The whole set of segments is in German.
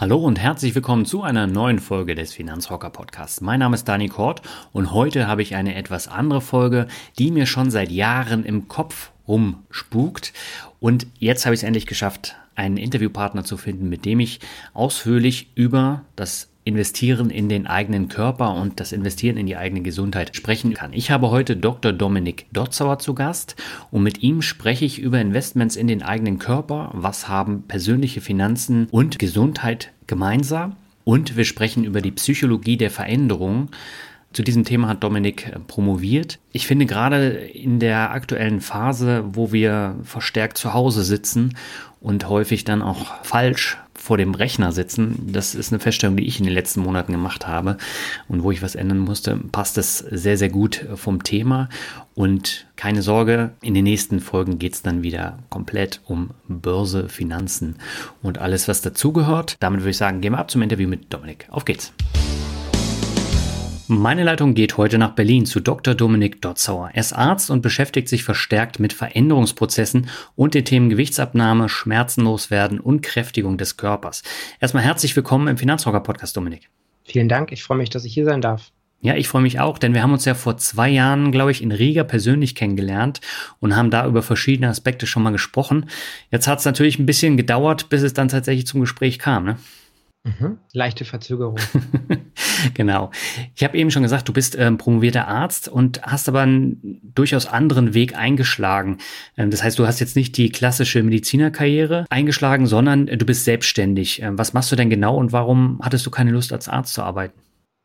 Hallo und herzlich willkommen zu einer neuen Folge des Finanzrocker Podcasts. Mein Name ist Dani Kort und heute habe ich eine etwas andere Folge, die mir schon seit Jahren im Kopf rumspukt. Und jetzt habe ich es endlich geschafft, einen Interviewpartner zu finden, mit dem ich ausführlich über das Investieren in den eigenen Körper und das Investieren in die eigene Gesundheit sprechen kann. Ich habe heute Dr. Dominik Dotzauer zu Gast und mit ihm spreche ich über Investments in den eigenen Körper. Was haben persönliche Finanzen und Gesundheit gemeinsam? Und wir sprechen über die Psychologie der Veränderung. Zu diesem Thema hat Dominik promoviert. Ich finde gerade in der aktuellen Phase, wo wir verstärkt zu Hause sitzen und häufig dann auch falsch vor dem Rechner sitzen, das ist eine Feststellung, die ich in den letzten Monaten gemacht habe und wo ich was ändern musste, passt das sehr, sehr gut vom Thema. Und keine Sorge, in den nächsten Folgen geht es dann wieder komplett um Börse, Finanzen und alles, was dazugehört. Damit würde ich sagen, gehen wir ab zum Interview mit Dominik. Auf geht's! Meine Leitung geht heute nach Berlin zu Dr. Dominik Dotzauer. Er ist Arzt und beschäftigt sich verstärkt mit Veränderungsprozessen und den Themen Gewichtsabnahme, Schmerzenlos werden und Kräftigung des Körpers. Erstmal herzlich willkommen im Finanzrocker Podcast, Dominik. Vielen Dank. Ich freue mich, dass ich hier sein darf. Ja, ich freue mich auch, denn wir haben uns ja vor zwei Jahren, glaube ich, in Riga persönlich kennengelernt und haben da über verschiedene Aspekte schon mal gesprochen. Jetzt hat es natürlich ein bisschen gedauert, bis es dann tatsächlich zum Gespräch kam. Ne? Mhm. Leichte Verzögerung. genau. Ich habe eben schon gesagt, du bist ähm, promovierter Arzt und hast aber einen durchaus anderen Weg eingeschlagen. Ähm, das heißt, du hast jetzt nicht die klassische Medizinerkarriere eingeschlagen, sondern äh, du bist selbstständig. Ähm, was machst du denn genau und warum hattest du keine Lust, als Arzt zu arbeiten?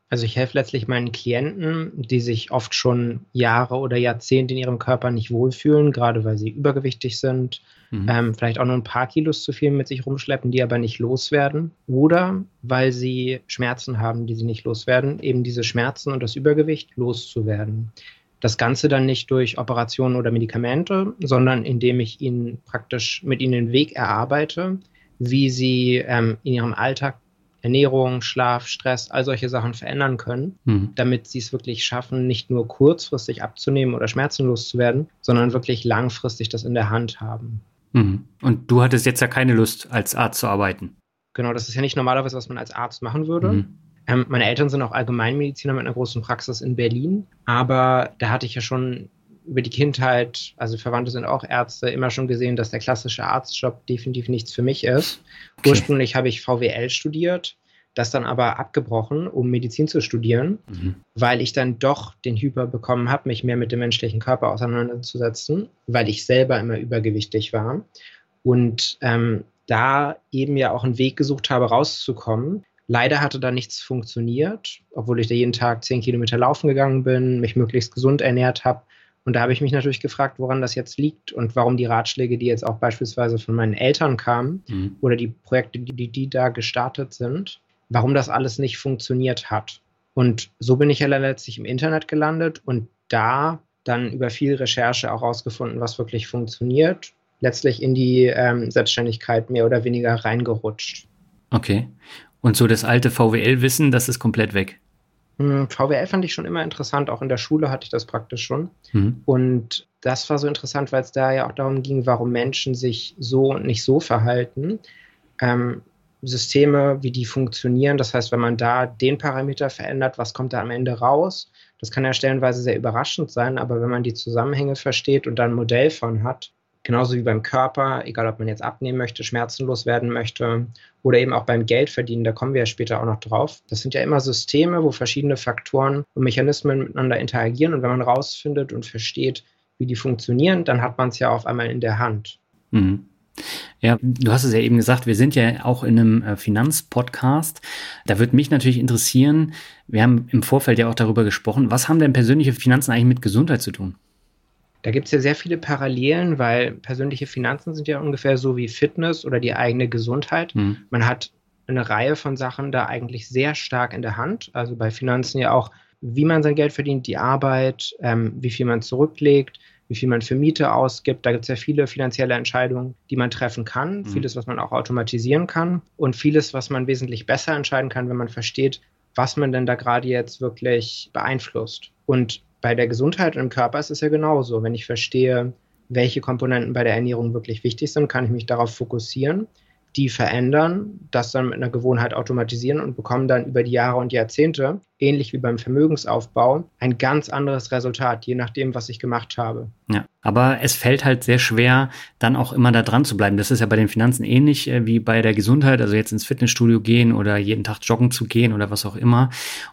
Also ich helfe letztlich meinen Klienten, die sich oft schon Jahre oder Jahrzehnte in ihrem Körper nicht wohlfühlen, gerade weil sie übergewichtig sind, mhm. ähm, vielleicht auch nur ein paar Kilos zu viel mit sich rumschleppen, die aber nicht loswerden, oder weil sie Schmerzen haben, die sie nicht loswerden, eben diese Schmerzen und das Übergewicht loszuwerden. Das Ganze dann nicht durch Operationen oder Medikamente, sondern indem ich ihnen praktisch mit ihnen den Weg erarbeite, wie sie ähm, in ihrem Alltag Ernährung, Schlaf, Stress, all solche Sachen verändern können, mhm. damit sie es wirklich schaffen, nicht nur kurzfristig abzunehmen oder schmerzenlos zu werden, sondern wirklich langfristig das in der Hand haben. Mhm. Und du hattest jetzt ja keine Lust, als Arzt zu arbeiten. Genau, das ist ja nicht normalerweise, was man als Arzt machen würde. Mhm. Ähm, meine Eltern sind auch Allgemeinmediziner mit einer großen Praxis in Berlin, aber da hatte ich ja schon über die Kindheit, also Verwandte sind auch Ärzte, immer schon gesehen, dass der klassische Arztjob definitiv nichts für mich ist. Okay. Ursprünglich habe ich VWL studiert, das dann aber abgebrochen, um Medizin zu studieren, mhm. weil ich dann doch den Hyper bekommen habe, mich mehr mit dem menschlichen Körper auseinanderzusetzen, weil ich selber immer übergewichtig war und ähm, da eben ja auch einen Weg gesucht habe, rauszukommen. Leider hatte da nichts funktioniert, obwohl ich da jeden Tag zehn Kilometer laufen gegangen bin, mich möglichst gesund ernährt habe und da habe ich mich natürlich gefragt, woran das jetzt liegt und warum die Ratschläge, die jetzt auch beispielsweise von meinen Eltern kamen mhm. oder die Projekte, die, die da gestartet sind, warum das alles nicht funktioniert hat. Und so bin ich ja letztlich im Internet gelandet und da dann über viel Recherche auch herausgefunden, was wirklich funktioniert, letztlich in die ähm, Selbstständigkeit mehr oder weniger reingerutscht. Okay. Und so das alte VWL-Wissen, das ist komplett weg. Hm, VWL fand ich schon immer interessant, auch in der Schule hatte ich das praktisch schon. Mhm. Und das war so interessant, weil es da ja auch darum ging, warum Menschen sich so und nicht so verhalten. Ähm, Systeme, wie die funktionieren. Das heißt, wenn man da den Parameter verändert, was kommt da am Ende raus? Das kann ja stellenweise sehr überraschend sein, aber wenn man die Zusammenhänge versteht und da ein Modell von hat, Genauso wie beim Körper, egal ob man jetzt abnehmen möchte, schmerzenlos werden möchte oder eben auch beim Geldverdienen, da kommen wir ja später auch noch drauf. Das sind ja immer Systeme, wo verschiedene Faktoren und Mechanismen miteinander interagieren und wenn man rausfindet und versteht, wie die funktionieren, dann hat man es ja auf einmal in der Hand. Mhm. Ja, du hast es ja eben gesagt, wir sind ja auch in einem äh, Finanzpodcast. Da würde mich natürlich interessieren, wir haben im Vorfeld ja auch darüber gesprochen, was haben denn persönliche Finanzen eigentlich mit Gesundheit zu tun? Da gibt es ja sehr viele Parallelen, weil persönliche Finanzen sind ja ungefähr so wie Fitness oder die eigene Gesundheit. Mhm. Man hat eine Reihe von Sachen da eigentlich sehr stark in der Hand. Also bei Finanzen ja auch, wie man sein Geld verdient, die Arbeit, ähm, wie viel man zurücklegt, wie viel man für Miete ausgibt. Da gibt es ja viele finanzielle Entscheidungen, die man treffen kann. Mhm. Vieles, was man auch automatisieren kann und vieles, was man wesentlich besser entscheiden kann, wenn man versteht, was man denn da gerade jetzt wirklich beeinflusst. Und bei der Gesundheit und im Körper ist es ja genauso. Wenn ich verstehe, welche Komponenten bei der Ernährung wirklich wichtig sind, kann ich mich darauf fokussieren die verändern, das dann mit einer Gewohnheit automatisieren und bekommen dann über die Jahre und Jahrzehnte, ähnlich wie beim Vermögensaufbau, ein ganz anderes Resultat, je nachdem, was ich gemacht habe. Ja, aber es fällt halt sehr schwer, dann auch immer da dran zu bleiben. Das ist ja bei den Finanzen ähnlich äh, wie bei der Gesundheit, also jetzt ins Fitnessstudio gehen oder jeden Tag joggen zu gehen oder was auch immer.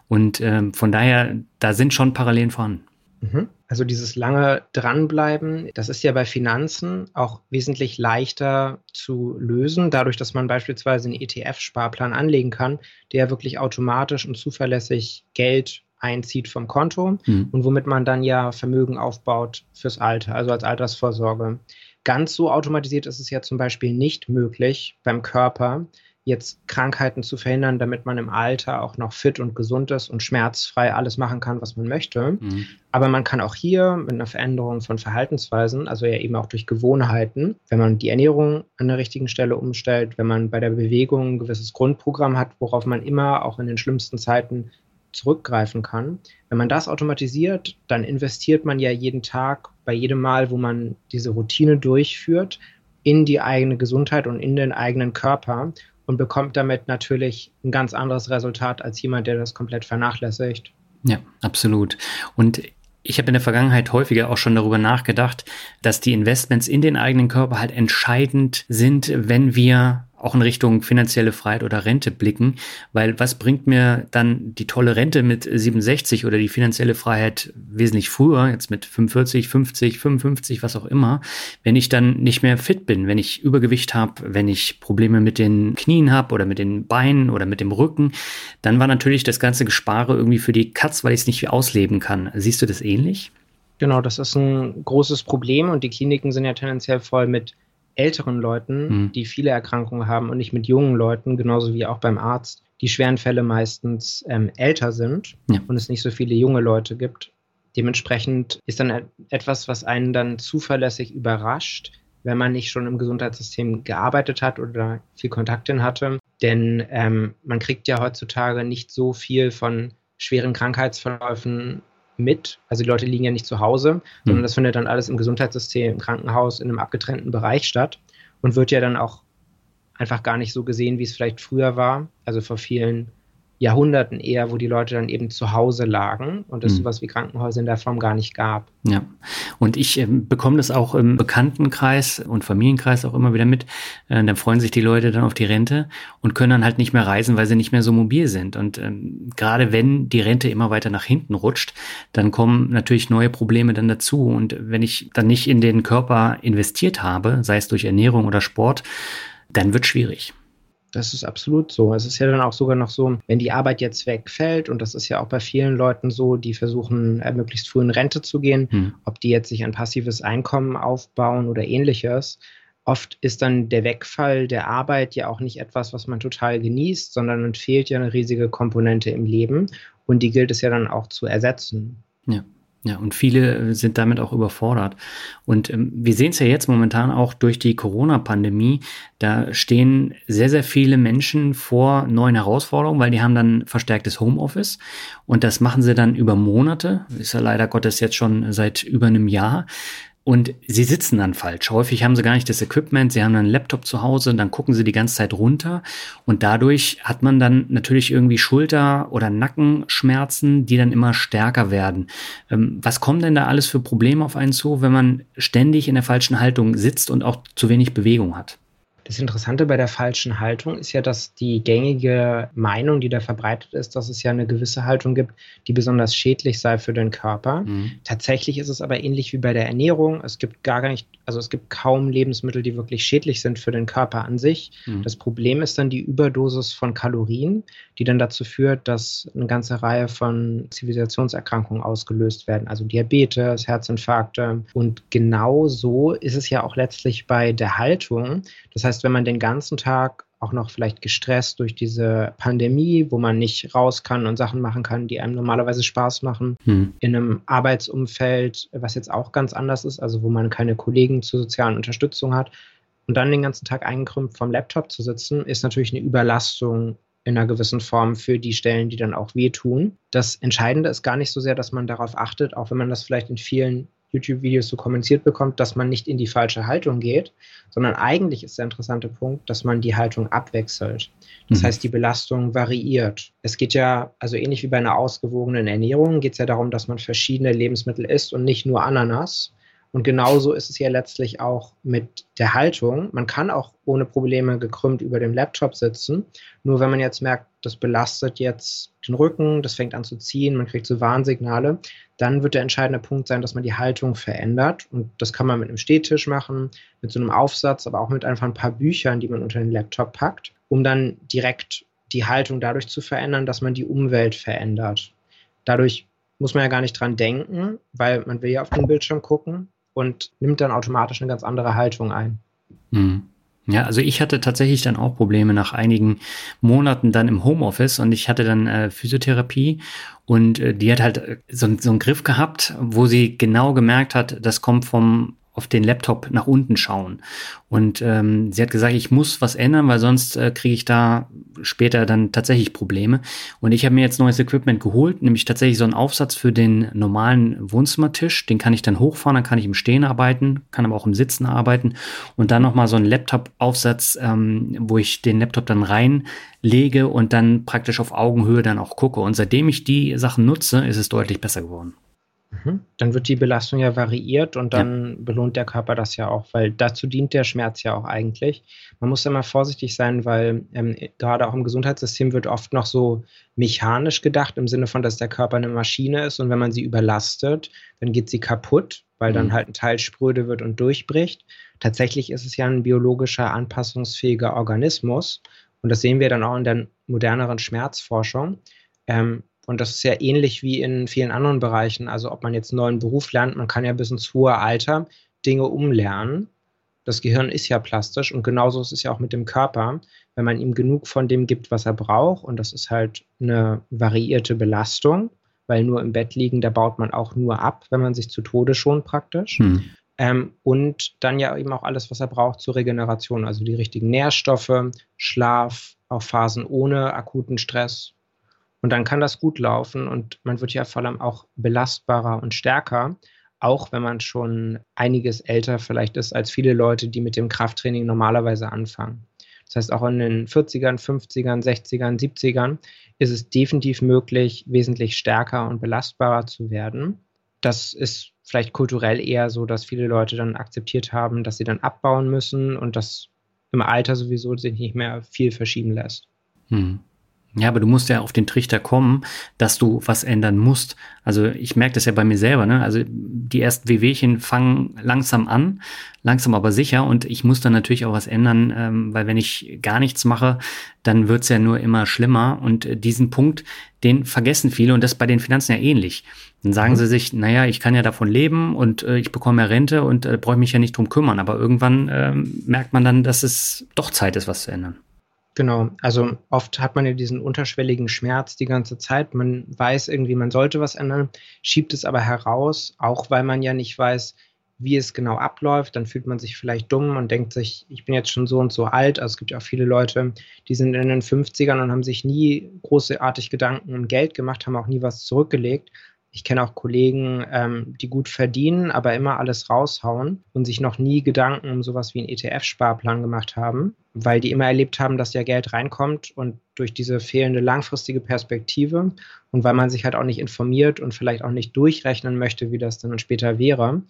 Und ähm, von daher, da sind schon Parallelen vorhanden. Mhm. Also dieses lange Dranbleiben, das ist ja bei Finanzen auch wesentlich leichter zu lösen, dadurch, dass man beispielsweise einen ETF-Sparplan anlegen kann, der wirklich automatisch und zuverlässig Geld einzieht vom Konto mhm. und womit man dann ja Vermögen aufbaut fürs Alter, also als Altersvorsorge. Ganz so automatisiert ist es ja zum Beispiel nicht möglich beim Körper, jetzt Krankheiten zu verhindern, damit man im Alter auch noch fit und gesund ist und schmerzfrei alles machen kann, was man möchte. Mhm. Aber man kann auch hier mit einer Veränderung von Verhaltensweisen, also ja eben auch durch Gewohnheiten, wenn man die Ernährung an der richtigen Stelle umstellt, wenn man bei der Bewegung ein gewisses Grundprogramm hat, worauf man immer auch in den schlimmsten Zeiten zurückgreifen kann. Wenn man das automatisiert, dann investiert man ja jeden Tag bei jedem Mal, wo man diese Routine durchführt, in die eigene Gesundheit und in den eigenen Körper und bekommt damit natürlich ein ganz anderes Resultat als jemand, der das komplett vernachlässigt. Ja, absolut. Und ich habe in der Vergangenheit häufiger auch schon darüber nachgedacht, dass die Investments in den eigenen Körper halt entscheidend sind, wenn wir auch in Richtung finanzielle Freiheit oder Rente blicken, weil was bringt mir dann die tolle Rente mit 67 oder die finanzielle Freiheit wesentlich früher, jetzt mit 45, 50, 55, was auch immer, wenn ich dann nicht mehr fit bin, wenn ich Übergewicht habe, wenn ich Probleme mit den Knien habe oder mit den Beinen oder mit dem Rücken, dann war natürlich das ganze Gespare irgendwie für die Katz, weil ich es nicht ausleben kann. Siehst du das ähnlich? Genau, das ist ein großes Problem und die Kliniken sind ja tendenziell voll mit älteren Leuten, mhm. die viele Erkrankungen haben und nicht mit jungen Leuten, genauso wie auch beim Arzt, die schweren Fälle meistens ähm, älter sind ja. und es nicht so viele junge Leute gibt. Dementsprechend ist dann etwas, was einen dann zuverlässig überrascht, wenn man nicht schon im Gesundheitssystem gearbeitet hat oder viel Kontakt hin hatte. Denn ähm, man kriegt ja heutzutage nicht so viel von schweren Krankheitsverläufen mit. Also die Leute liegen ja nicht zu Hause, sondern das findet dann alles im Gesundheitssystem, im Krankenhaus, in einem abgetrennten Bereich statt und wird ja dann auch einfach gar nicht so gesehen, wie es vielleicht früher war. Also vor vielen Jahrhunderten eher, wo die Leute dann eben zu Hause lagen und es mhm. sowas wie Krankenhäuser in der Form gar nicht gab. Ja, und ich äh, bekomme das auch im Bekanntenkreis und Familienkreis auch immer wieder mit. Äh, dann freuen sich die Leute dann auf die Rente und können dann halt nicht mehr reisen, weil sie nicht mehr so mobil sind. Und ähm, gerade wenn die Rente immer weiter nach hinten rutscht, dann kommen natürlich neue Probleme dann dazu. Und wenn ich dann nicht in den Körper investiert habe, sei es durch Ernährung oder Sport, dann wird schwierig. Das ist absolut so. Es ist ja dann auch sogar noch so, wenn die Arbeit jetzt wegfällt, und das ist ja auch bei vielen Leuten so, die versuchen, äh, möglichst früh in Rente zu gehen, hm. ob die jetzt sich ein passives Einkommen aufbauen oder ähnliches. Oft ist dann der Wegfall der Arbeit ja auch nicht etwas, was man total genießt, sondern es fehlt ja eine riesige Komponente im Leben und die gilt es ja dann auch zu ersetzen. Ja. Ja, und viele sind damit auch überfordert. Und ähm, wir sehen es ja jetzt momentan auch durch die Corona-Pandemie. Da stehen sehr, sehr viele Menschen vor neuen Herausforderungen, weil die haben dann verstärktes Homeoffice. Und das machen sie dann über Monate. Ist ja leider Gottes jetzt schon seit über einem Jahr. Und sie sitzen dann falsch. Häufig haben sie gar nicht das Equipment, sie haben einen Laptop zu Hause, dann gucken sie die ganze Zeit runter und dadurch hat man dann natürlich irgendwie Schulter- oder Nackenschmerzen, die dann immer stärker werden. Ähm, was kommen denn da alles für Probleme auf einen zu, wenn man ständig in der falschen Haltung sitzt und auch zu wenig Bewegung hat? Das Interessante bei der falschen Haltung ist ja, dass die gängige Meinung, die da verbreitet ist, dass es ja eine gewisse Haltung gibt, die besonders schädlich sei für den Körper. Mhm. Tatsächlich ist es aber ähnlich wie bei der Ernährung. Es gibt gar nicht, also es gibt kaum Lebensmittel, die wirklich schädlich sind für den Körper an sich. Mhm. Das Problem ist dann die Überdosis von Kalorien, die dann dazu führt, dass eine ganze Reihe von Zivilisationserkrankungen ausgelöst werden, also Diabetes, Herzinfarkte. Und genau so ist es ja auch letztlich bei der Haltung. Das heißt, wenn man den ganzen Tag auch noch vielleicht gestresst durch diese Pandemie, wo man nicht raus kann und Sachen machen kann, die einem normalerweise Spaß machen. Hm. In einem Arbeitsumfeld, was jetzt auch ganz anders ist, also wo man keine Kollegen zur sozialen Unterstützung hat. Und dann den ganzen Tag eingekrümmt vom Laptop zu sitzen, ist natürlich eine Überlastung in einer gewissen Form für die Stellen, die dann auch wehtun. Das Entscheidende ist gar nicht so sehr, dass man darauf achtet, auch wenn man das vielleicht in vielen YouTube-Videos so kommuniziert bekommt, dass man nicht in die falsche Haltung geht, sondern eigentlich ist der interessante Punkt, dass man die Haltung abwechselt. Das mhm. heißt, die Belastung variiert. Es geht ja, also ähnlich wie bei einer ausgewogenen Ernährung, geht es ja darum, dass man verschiedene Lebensmittel isst und nicht nur Ananas, und genauso ist es ja letztlich auch mit der Haltung. Man kann auch ohne Probleme gekrümmt über dem Laptop sitzen. Nur wenn man jetzt merkt, das belastet jetzt den Rücken, das fängt an zu ziehen, man kriegt so Warnsignale, dann wird der entscheidende Punkt sein, dass man die Haltung verändert. Und das kann man mit einem Stehtisch machen, mit so einem Aufsatz, aber auch mit einfach ein paar Büchern, die man unter den Laptop packt, um dann direkt die Haltung dadurch zu verändern, dass man die Umwelt verändert. Dadurch muss man ja gar nicht dran denken, weil man will ja auf den Bildschirm gucken und nimmt dann automatisch eine ganz andere Haltung ein. Mhm. Ja, also ich hatte tatsächlich dann auch Probleme nach einigen Monaten dann im Homeoffice und ich hatte dann äh, Physiotherapie und äh, die hat halt äh, so, so einen Griff gehabt, wo sie genau gemerkt hat, das kommt vom auf den Laptop nach unten schauen. Und ähm, sie hat gesagt, ich muss was ändern, weil sonst äh, kriege ich da später dann tatsächlich Probleme. Und ich habe mir jetzt neues Equipment geholt, nämlich tatsächlich so einen Aufsatz für den normalen Wohnzimmertisch. Den kann ich dann hochfahren, dann kann ich im Stehen arbeiten, kann aber auch im Sitzen arbeiten. Und dann nochmal so einen Laptop-Aufsatz, ähm, wo ich den Laptop dann reinlege und dann praktisch auf Augenhöhe dann auch gucke. Und seitdem ich die Sachen nutze, ist es deutlich besser geworden. Mhm. Dann wird die Belastung ja variiert und dann ja. belohnt der Körper das ja auch, weil dazu dient der Schmerz ja auch eigentlich. Man muss immer vorsichtig sein, weil ähm, gerade auch im Gesundheitssystem wird oft noch so mechanisch gedacht, im Sinne von, dass der Körper eine Maschine ist und wenn man sie überlastet, dann geht sie kaputt, weil mhm. dann halt ein Teil spröde wird und durchbricht. Tatsächlich ist es ja ein biologischer, anpassungsfähiger Organismus und das sehen wir dann auch in der moderneren Schmerzforschung. Ähm, und das ist ja ähnlich wie in vielen anderen Bereichen. Also ob man jetzt einen neuen Beruf lernt, man kann ja bis ins hohe Alter Dinge umlernen. Das Gehirn ist ja plastisch und genauso ist es ja auch mit dem Körper. Wenn man ihm genug von dem gibt, was er braucht, und das ist halt eine variierte Belastung, weil nur im Bett liegen, da baut man auch nur ab, wenn man sich zu Tode schont praktisch. Hm. Ähm, und dann ja eben auch alles, was er braucht zur Regeneration, also die richtigen Nährstoffe, Schlaf, auch Phasen ohne akuten Stress und dann kann das gut laufen und man wird ja vor allem auch belastbarer und stärker, auch wenn man schon einiges älter vielleicht ist als viele Leute, die mit dem Krafttraining normalerweise anfangen. Das heißt, auch in den 40ern, 50ern, 60ern, 70ern ist es definitiv möglich, wesentlich stärker und belastbarer zu werden. Das ist vielleicht kulturell eher so, dass viele Leute dann akzeptiert haben, dass sie dann abbauen müssen und das im Alter sowieso sich nicht mehr viel verschieben lässt. Hm. Ja, aber du musst ja auf den Trichter kommen, dass du was ändern musst. Also ich merke das ja bei mir selber, ne? Also die ersten Wehwehchen fangen langsam an, langsam aber sicher und ich muss dann natürlich auch was ändern, ähm, weil wenn ich gar nichts mache, dann wird's ja nur immer schlimmer und äh, diesen Punkt, den vergessen viele und das bei den Finanzen ja ähnlich. Dann sagen mhm. sie sich, naja, ich kann ja davon leben und äh, ich bekomme ja Rente und äh, brauche mich ja nicht drum kümmern, aber irgendwann äh, merkt man dann, dass es doch Zeit ist, was zu ändern. Genau, also oft hat man ja diesen unterschwelligen Schmerz die ganze Zeit. Man weiß irgendwie, man sollte was ändern, schiebt es aber heraus, auch weil man ja nicht weiß, wie es genau abläuft. Dann fühlt man sich vielleicht dumm und denkt sich, ich bin jetzt schon so und so alt. Also es gibt ja auch viele Leute, die sind in den 50ern und haben sich nie großartig Gedanken um Geld gemacht, haben auch nie was zurückgelegt ich kenne auch Kollegen, ähm, die gut verdienen, aber immer alles raushauen und sich noch nie Gedanken um sowas wie einen ETF-Sparplan gemacht haben, weil die immer erlebt haben, dass ja Geld reinkommt und durch diese fehlende langfristige Perspektive und weil man sich halt auch nicht informiert und vielleicht auch nicht durchrechnen möchte, wie das dann später wäre,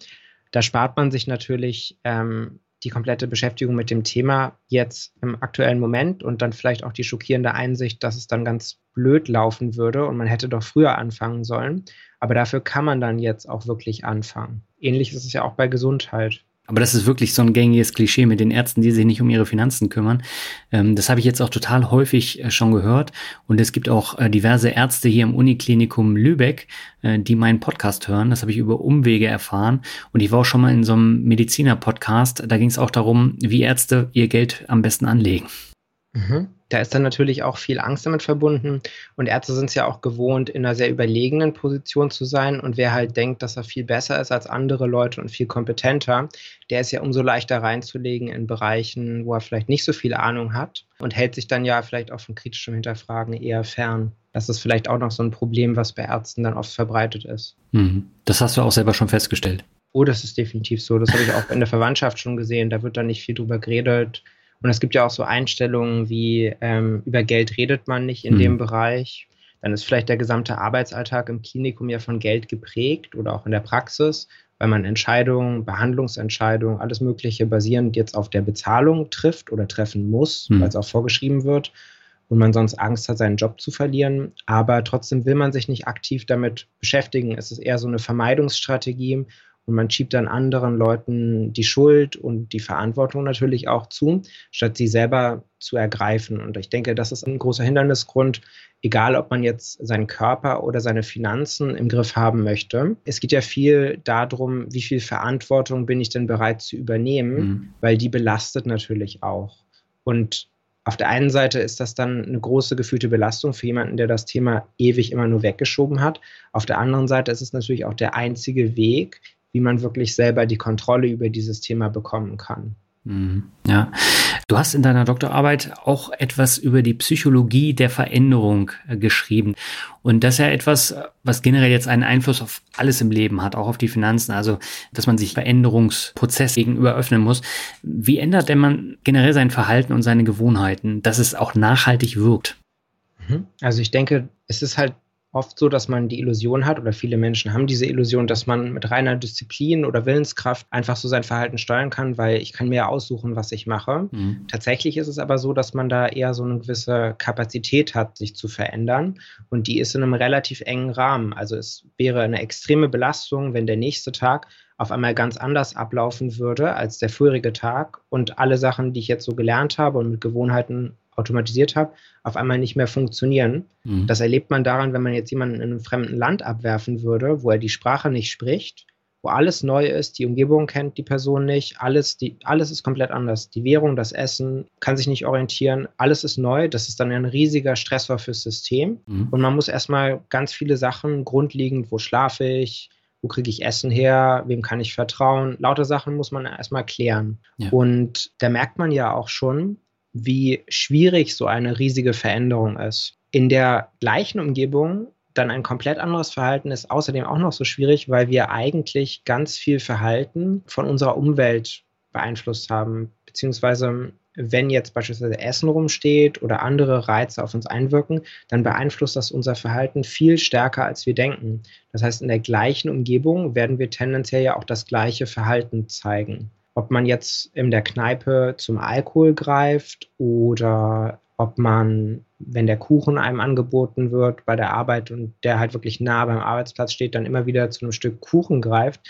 da spart man sich natürlich ähm, die komplette Beschäftigung mit dem Thema jetzt im aktuellen Moment und dann vielleicht auch die schockierende Einsicht, dass es dann ganz blöd laufen würde und man hätte doch früher anfangen sollen. Aber dafür kann man dann jetzt auch wirklich anfangen. Ähnlich ist es ja auch bei Gesundheit. Aber das ist wirklich so ein gängiges Klischee mit den Ärzten, die sich nicht um ihre Finanzen kümmern. Ähm, das habe ich jetzt auch total häufig äh, schon gehört. Und es gibt auch äh, diverse Ärzte hier im Uniklinikum Lübeck, äh, die meinen Podcast hören. Das habe ich über Umwege erfahren. Und ich war auch schon mal in so einem Mediziner-Podcast. Da ging es auch darum, wie Ärzte ihr Geld am besten anlegen. Mhm. Da ist dann natürlich auch viel Angst damit verbunden. Und Ärzte sind es ja auch gewohnt, in einer sehr überlegenen Position zu sein. Und wer halt denkt, dass er viel besser ist als andere Leute und viel kompetenter, der ist ja umso leichter reinzulegen in Bereichen, wo er vielleicht nicht so viel Ahnung hat und hält sich dann ja vielleicht auch von kritischem Hinterfragen eher fern. Das ist vielleicht auch noch so ein Problem, was bei Ärzten dann oft verbreitet ist. Mhm. Das hast du auch selber schon festgestellt. Oh, das ist definitiv so. Das habe ich auch in der Verwandtschaft schon gesehen. Da wird dann nicht viel drüber geredet und es gibt ja auch so Einstellungen wie, ähm, über Geld redet man nicht in mhm. dem Bereich. Dann ist vielleicht der gesamte Arbeitsalltag im Klinikum ja von Geld geprägt oder auch in der Praxis, weil man Entscheidungen, Behandlungsentscheidungen, alles Mögliche basierend jetzt auf der Bezahlung trifft oder treffen muss, mhm. weil es auch vorgeschrieben wird und man sonst Angst hat, seinen Job zu verlieren. Aber trotzdem will man sich nicht aktiv damit beschäftigen. Es ist eher so eine Vermeidungsstrategie und man schiebt dann anderen Leuten die Schuld und die Verantwortung natürlich auch zu, statt sie selber zu ergreifen. Und ich denke, das ist ein großer Hindernisgrund, egal ob man jetzt seinen Körper oder seine Finanzen im Griff haben möchte. Es geht ja viel darum, wie viel Verantwortung bin ich denn bereit zu übernehmen, mhm. weil die belastet natürlich auch. Und auf der einen Seite ist das dann eine große gefühlte Belastung für jemanden, der das Thema ewig immer nur weggeschoben hat. Auf der anderen Seite ist es natürlich auch der einzige Weg, wie man wirklich selber die Kontrolle über dieses Thema bekommen kann. Mhm. Ja, du hast in deiner Doktorarbeit auch etwas über die Psychologie der Veränderung äh, geschrieben. Und das ist ja etwas, was generell jetzt einen Einfluss auf alles im Leben hat, auch auf die Finanzen. Also, dass man sich Veränderungsprozess gegenüber öffnen muss. Wie ändert denn man generell sein Verhalten und seine Gewohnheiten, dass es auch nachhaltig wirkt? Mhm. Also, ich denke, es ist halt oft so, dass man die Illusion hat oder viele Menschen haben diese Illusion, dass man mit reiner Disziplin oder Willenskraft einfach so sein Verhalten steuern kann, weil ich kann mir aussuchen, was ich mache. Mhm. Tatsächlich ist es aber so, dass man da eher so eine gewisse Kapazität hat, sich zu verändern und die ist in einem relativ engen Rahmen. Also es wäre eine extreme Belastung, wenn der nächste Tag auf einmal ganz anders ablaufen würde als der vorige Tag und alle Sachen, die ich jetzt so gelernt habe und mit Gewohnheiten automatisiert habe, auf einmal nicht mehr funktionieren. Mhm. Das erlebt man daran, wenn man jetzt jemanden in einem fremden Land abwerfen würde, wo er die Sprache nicht spricht, wo alles neu ist, die Umgebung kennt die Person nicht, alles, die, alles ist komplett anders. Die Währung, das Essen, kann sich nicht orientieren, alles ist neu. Das ist dann ein riesiger Stressor fürs System. Mhm. Und man muss erstmal ganz viele Sachen grundlegend, wo schlafe ich, wo kriege ich Essen her, wem kann ich vertrauen, lauter Sachen muss man erstmal klären. Ja. Und da merkt man ja auch schon, wie schwierig so eine riesige Veränderung ist. In der gleichen Umgebung dann ein komplett anderes Verhalten ist außerdem auch noch so schwierig, weil wir eigentlich ganz viel Verhalten von unserer Umwelt beeinflusst haben, beziehungsweise wenn jetzt beispielsweise Essen rumsteht oder andere Reize auf uns einwirken, dann beeinflusst das unser Verhalten viel stärker, als wir denken. Das heißt, in der gleichen Umgebung werden wir tendenziell ja auch das gleiche Verhalten zeigen ob man jetzt in der Kneipe zum Alkohol greift oder ob man, wenn der Kuchen einem angeboten wird bei der Arbeit und der halt wirklich nah beim Arbeitsplatz steht, dann immer wieder zu einem Stück Kuchen greift.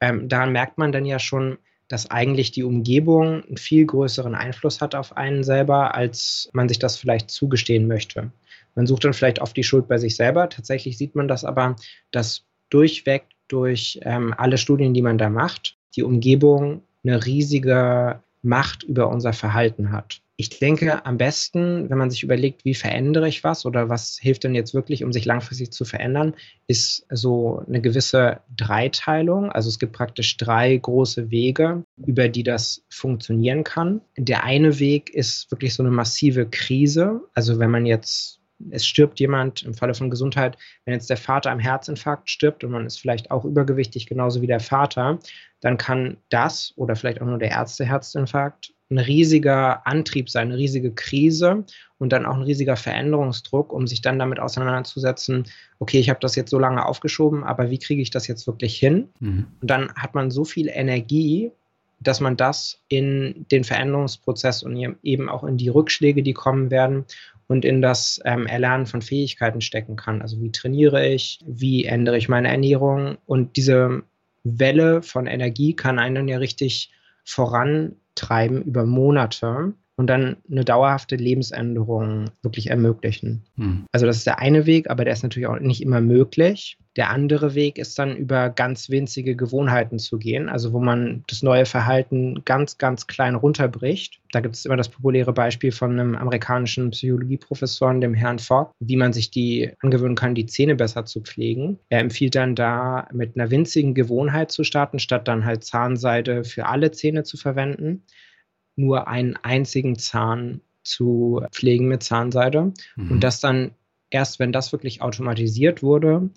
Ähm, daran merkt man dann ja schon, dass eigentlich die Umgebung einen viel größeren Einfluss hat auf einen selber, als man sich das vielleicht zugestehen möchte. Man sucht dann vielleicht oft die Schuld bei sich selber. Tatsächlich sieht man das aber, dass durchweg durch ähm, alle Studien, die man da macht, die Umgebung eine riesige Macht über unser Verhalten hat. Ich denke, am besten, wenn man sich überlegt, wie verändere ich was oder was hilft denn jetzt wirklich, um sich langfristig zu verändern, ist so eine gewisse Dreiteilung. Also es gibt praktisch drei große Wege, über die das funktionieren kann. Der eine Weg ist wirklich so eine massive Krise. Also wenn man jetzt es stirbt jemand im Falle von Gesundheit, wenn jetzt der Vater am Herzinfarkt stirbt und man ist vielleicht auch übergewichtig, genauso wie der Vater, dann kann das oder vielleicht auch nur der Ärzte-Herzinfarkt ein riesiger Antrieb sein, eine riesige Krise und dann auch ein riesiger Veränderungsdruck, um sich dann damit auseinanderzusetzen, okay, ich habe das jetzt so lange aufgeschoben, aber wie kriege ich das jetzt wirklich hin? Mhm. Und dann hat man so viel Energie dass man das in den Veränderungsprozess und eben auch in die Rückschläge, die kommen werden und in das ähm, Erlernen von Fähigkeiten stecken kann. Also wie trainiere ich, wie ändere ich meine Ernährung und diese Welle von Energie kann einen ja richtig vorantreiben über Monate und dann eine dauerhafte Lebensänderung wirklich ermöglichen. Mhm. Also das ist der eine Weg, aber der ist natürlich auch nicht immer möglich. Der andere Weg ist dann über ganz winzige Gewohnheiten zu gehen, also wo man das neue Verhalten ganz, ganz klein runterbricht. Da gibt es immer das populäre Beispiel von einem amerikanischen Psychologieprofessor, dem Herrn Fogg, wie man sich die angewöhnen kann, die Zähne besser zu pflegen. Er empfiehlt dann da mit einer winzigen Gewohnheit zu starten, statt dann halt Zahnseide für alle Zähne zu verwenden nur einen einzigen Zahn zu pflegen mit Zahnseide. Mhm. Und das dann erst, wenn das wirklich automatisiert wurde,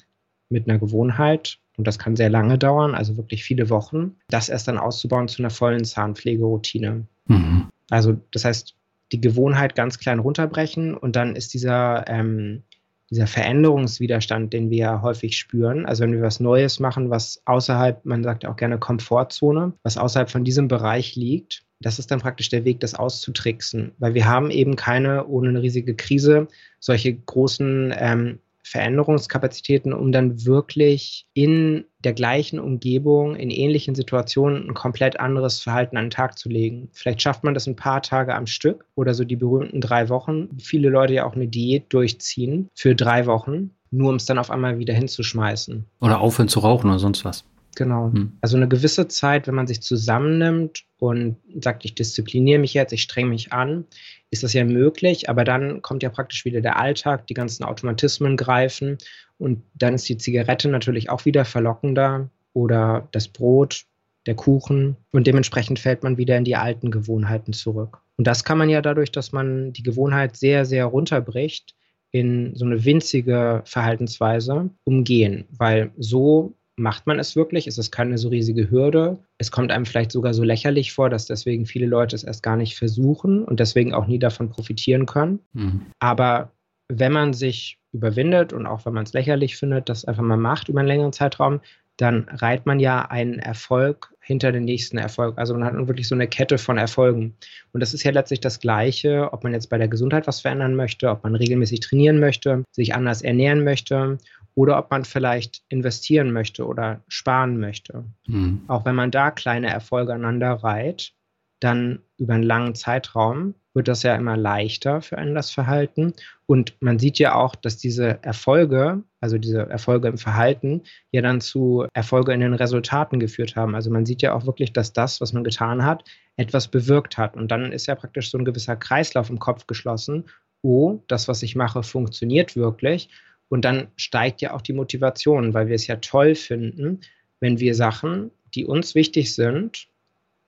mit einer Gewohnheit, und das kann sehr lange dauern, also wirklich viele Wochen, das erst dann auszubauen zu einer vollen Zahnpflegeroutine. Mhm. Also das heißt, die Gewohnheit ganz klein runterbrechen und dann ist dieser, ähm, dieser Veränderungswiderstand, den wir ja häufig spüren, also wenn wir was Neues machen, was außerhalb, man sagt auch gerne Komfortzone, was außerhalb von diesem Bereich liegt, das ist dann praktisch der Weg, das auszutricksen, weil wir haben eben keine, ohne eine riesige Krise, solche großen ähm, Veränderungskapazitäten, um dann wirklich in der gleichen Umgebung, in ähnlichen Situationen ein komplett anderes Verhalten an den Tag zu legen. Vielleicht schafft man das ein paar Tage am Stück oder so die berühmten drei Wochen. Viele Leute ja auch eine Diät durchziehen für drei Wochen, nur um es dann auf einmal wieder hinzuschmeißen. Oder aufhören zu rauchen oder sonst was. Genau. Hm. Also eine gewisse Zeit, wenn man sich zusammennimmt und sagt, ich diszipliniere mich jetzt, ich strenge mich an, ist das ja möglich, aber dann kommt ja praktisch wieder der Alltag, die ganzen Automatismen greifen und dann ist die Zigarette natürlich auch wieder verlockender oder das Brot, der Kuchen und dementsprechend fällt man wieder in die alten Gewohnheiten zurück. Und das kann man ja dadurch, dass man die Gewohnheit sehr, sehr runterbricht, in so eine winzige Verhaltensweise umgehen, weil so macht man es wirklich? Ist es keine so riesige Hürde? Es kommt einem vielleicht sogar so lächerlich vor, dass deswegen viele Leute es erst gar nicht versuchen und deswegen auch nie davon profitieren können. Mhm. Aber wenn man sich überwindet und auch wenn man es lächerlich findet, das einfach mal macht über einen längeren Zeitraum, dann reiht man ja einen Erfolg hinter den nächsten Erfolg. Also man hat wirklich so eine Kette von Erfolgen. Und das ist ja letztlich das Gleiche, ob man jetzt bei der Gesundheit was verändern möchte, ob man regelmäßig trainieren möchte, sich anders ernähren möchte oder ob man vielleicht investieren möchte oder sparen möchte. Mhm. Auch wenn man da kleine Erfolge aneinander reiht, dann über einen langen Zeitraum wird das ja immer leichter für einen das Verhalten. Und man sieht ja auch, dass diese Erfolge, also diese Erfolge im Verhalten, ja dann zu Erfolge in den Resultaten geführt haben. Also man sieht ja auch wirklich, dass das, was man getan hat, etwas bewirkt hat. Und dann ist ja praktisch so ein gewisser Kreislauf im Kopf geschlossen. Oh, das, was ich mache, funktioniert wirklich. Und dann steigt ja auch die Motivation, weil wir es ja toll finden, wenn wir Sachen, die uns wichtig sind,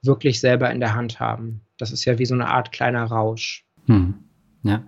wirklich selber in der Hand haben. Das ist ja wie so eine Art kleiner Rausch. Hm. Ja,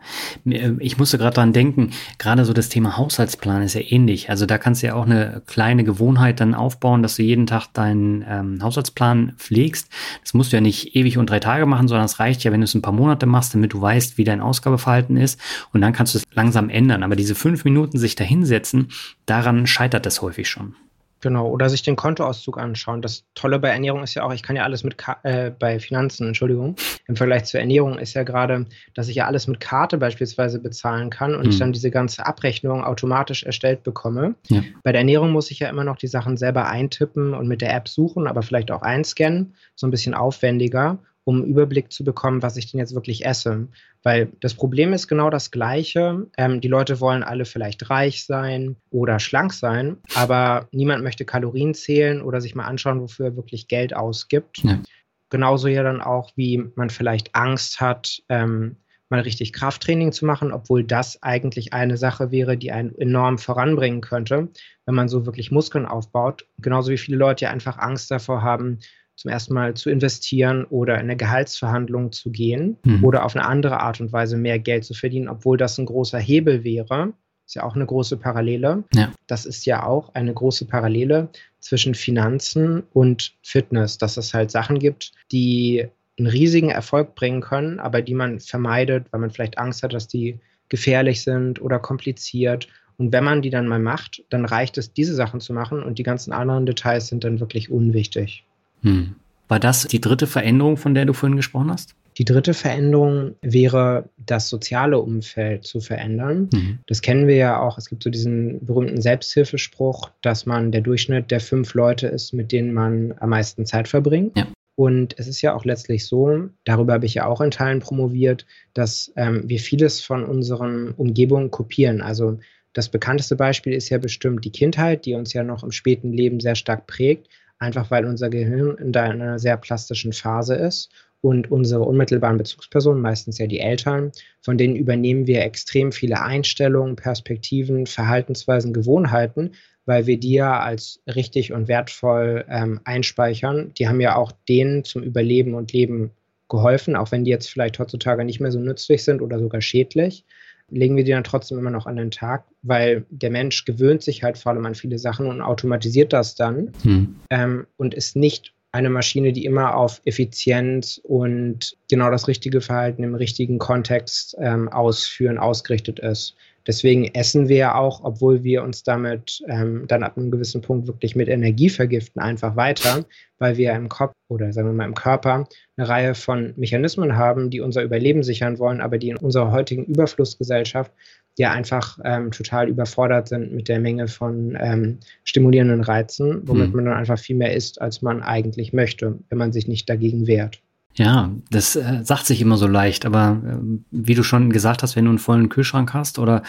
äh, ich musste gerade dran denken, gerade so das Thema Haushaltsplan ist ja ähnlich. Also da kannst du ja auch eine kleine Gewohnheit dann aufbauen, dass du jeden Tag deinen ähm, Haushaltsplan pflegst. Das musst du ja nicht ewig und drei Tage machen, sondern es reicht ja, wenn du es ein paar Monate machst, damit du weißt, wie dein Ausgabeverhalten ist. Und dann kannst du es langsam ändern. Aber diese fünf Minuten sich da hinsetzen, daran scheitert das häufig schon. Genau, oder sich den Kontoauszug anschauen. Das Tolle bei Ernährung ist ja auch, ich kann ja alles mit, Ka äh, bei Finanzen, Entschuldigung, im Vergleich zur Ernährung ist ja gerade, dass ich ja alles mit Karte beispielsweise bezahlen kann und mhm. ich dann diese ganze Abrechnung automatisch erstellt bekomme. Ja. Bei der Ernährung muss ich ja immer noch die Sachen selber eintippen und mit der App suchen, aber vielleicht auch einscannen, so ein bisschen aufwendiger um einen Überblick zu bekommen, was ich denn jetzt wirklich esse. Weil das Problem ist genau das gleiche. Ähm, die Leute wollen alle vielleicht reich sein oder schlank sein, aber niemand möchte Kalorien zählen oder sich mal anschauen, wofür er wirklich Geld ausgibt. Ja. Genauso ja dann auch, wie man vielleicht Angst hat, ähm, mal richtig Krafttraining zu machen, obwohl das eigentlich eine Sache wäre, die einen enorm voranbringen könnte, wenn man so wirklich Muskeln aufbaut. Genauso wie viele Leute ja einfach Angst davor haben, zum ersten Mal zu investieren oder in eine Gehaltsverhandlung zu gehen mhm. oder auf eine andere Art und Weise mehr Geld zu verdienen, obwohl das ein großer Hebel wäre. Ist ja auch eine große Parallele. Ja. Das ist ja auch eine große Parallele zwischen Finanzen und Fitness, dass es halt Sachen gibt, die einen riesigen Erfolg bringen können, aber die man vermeidet, weil man vielleicht Angst hat, dass die gefährlich sind oder kompliziert. Und wenn man die dann mal macht, dann reicht es, diese Sachen zu machen und die ganzen anderen Details sind dann wirklich unwichtig. Hm. War das die dritte Veränderung, von der du vorhin gesprochen hast? Die dritte Veränderung wäre, das soziale Umfeld zu verändern. Mhm. Das kennen wir ja auch. Es gibt so diesen berühmten Selbsthilfespruch, dass man der Durchschnitt der fünf Leute ist, mit denen man am meisten Zeit verbringt. Ja. Und es ist ja auch letztlich so, darüber habe ich ja auch in Teilen promoviert, dass ähm, wir vieles von unseren Umgebungen kopieren. Also das bekannteste Beispiel ist ja bestimmt die Kindheit, die uns ja noch im späten Leben sehr stark prägt, einfach weil unser Gehirn in einer sehr plastischen Phase ist und unsere unmittelbaren Bezugspersonen, meistens ja die Eltern, von denen übernehmen wir extrem viele Einstellungen, Perspektiven, Verhaltensweisen, Gewohnheiten, weil wir die ja als richtig und wertvoll ähm, einspeichern. Die haben ja auch denen zum Überleben und Leben geholfen, auch wenn die jetzt vielleicht heutzutage nicht mehr so nützlich sind oder sogar schädlich, legen wir die dann trotzdem immer noch an den Tag, weil der Mensch gewöhnt sich halt vor allem an viele Sachen und automatisiert das dann hm. ähm, und ist nicht eine Maschine, die immer auf Effizienz und genau das richtige Verhalten im richtigen Kontext ähm, ausführen, ausgerichtet ist. Deswegen essen wir ja auch, obwohl wir uns damit ähm, dann ab einem gewissen Punkt wirklich mit Energie vergiften, einfach weiter, weil wir im Kopf oder sagen wir mal im Körper eine Reihe von Mechanismen haben, die unser Überleben sichern wollen, aber die in unserer heutigen Überflussgesellschaft ja einfach ähm, total überfordert sind mit der Menge von ähm, stimulierenden Reizen, womit hm. man dann einfach viel mehr isst, als man eigentlich möchte, wenn man sich nicht dagegen wehrt. Ja, das äh, sagt sich immer so leicht, aber äh, wie du schon gesagt hast, wenn du einen vollen Kühlschrank hast oder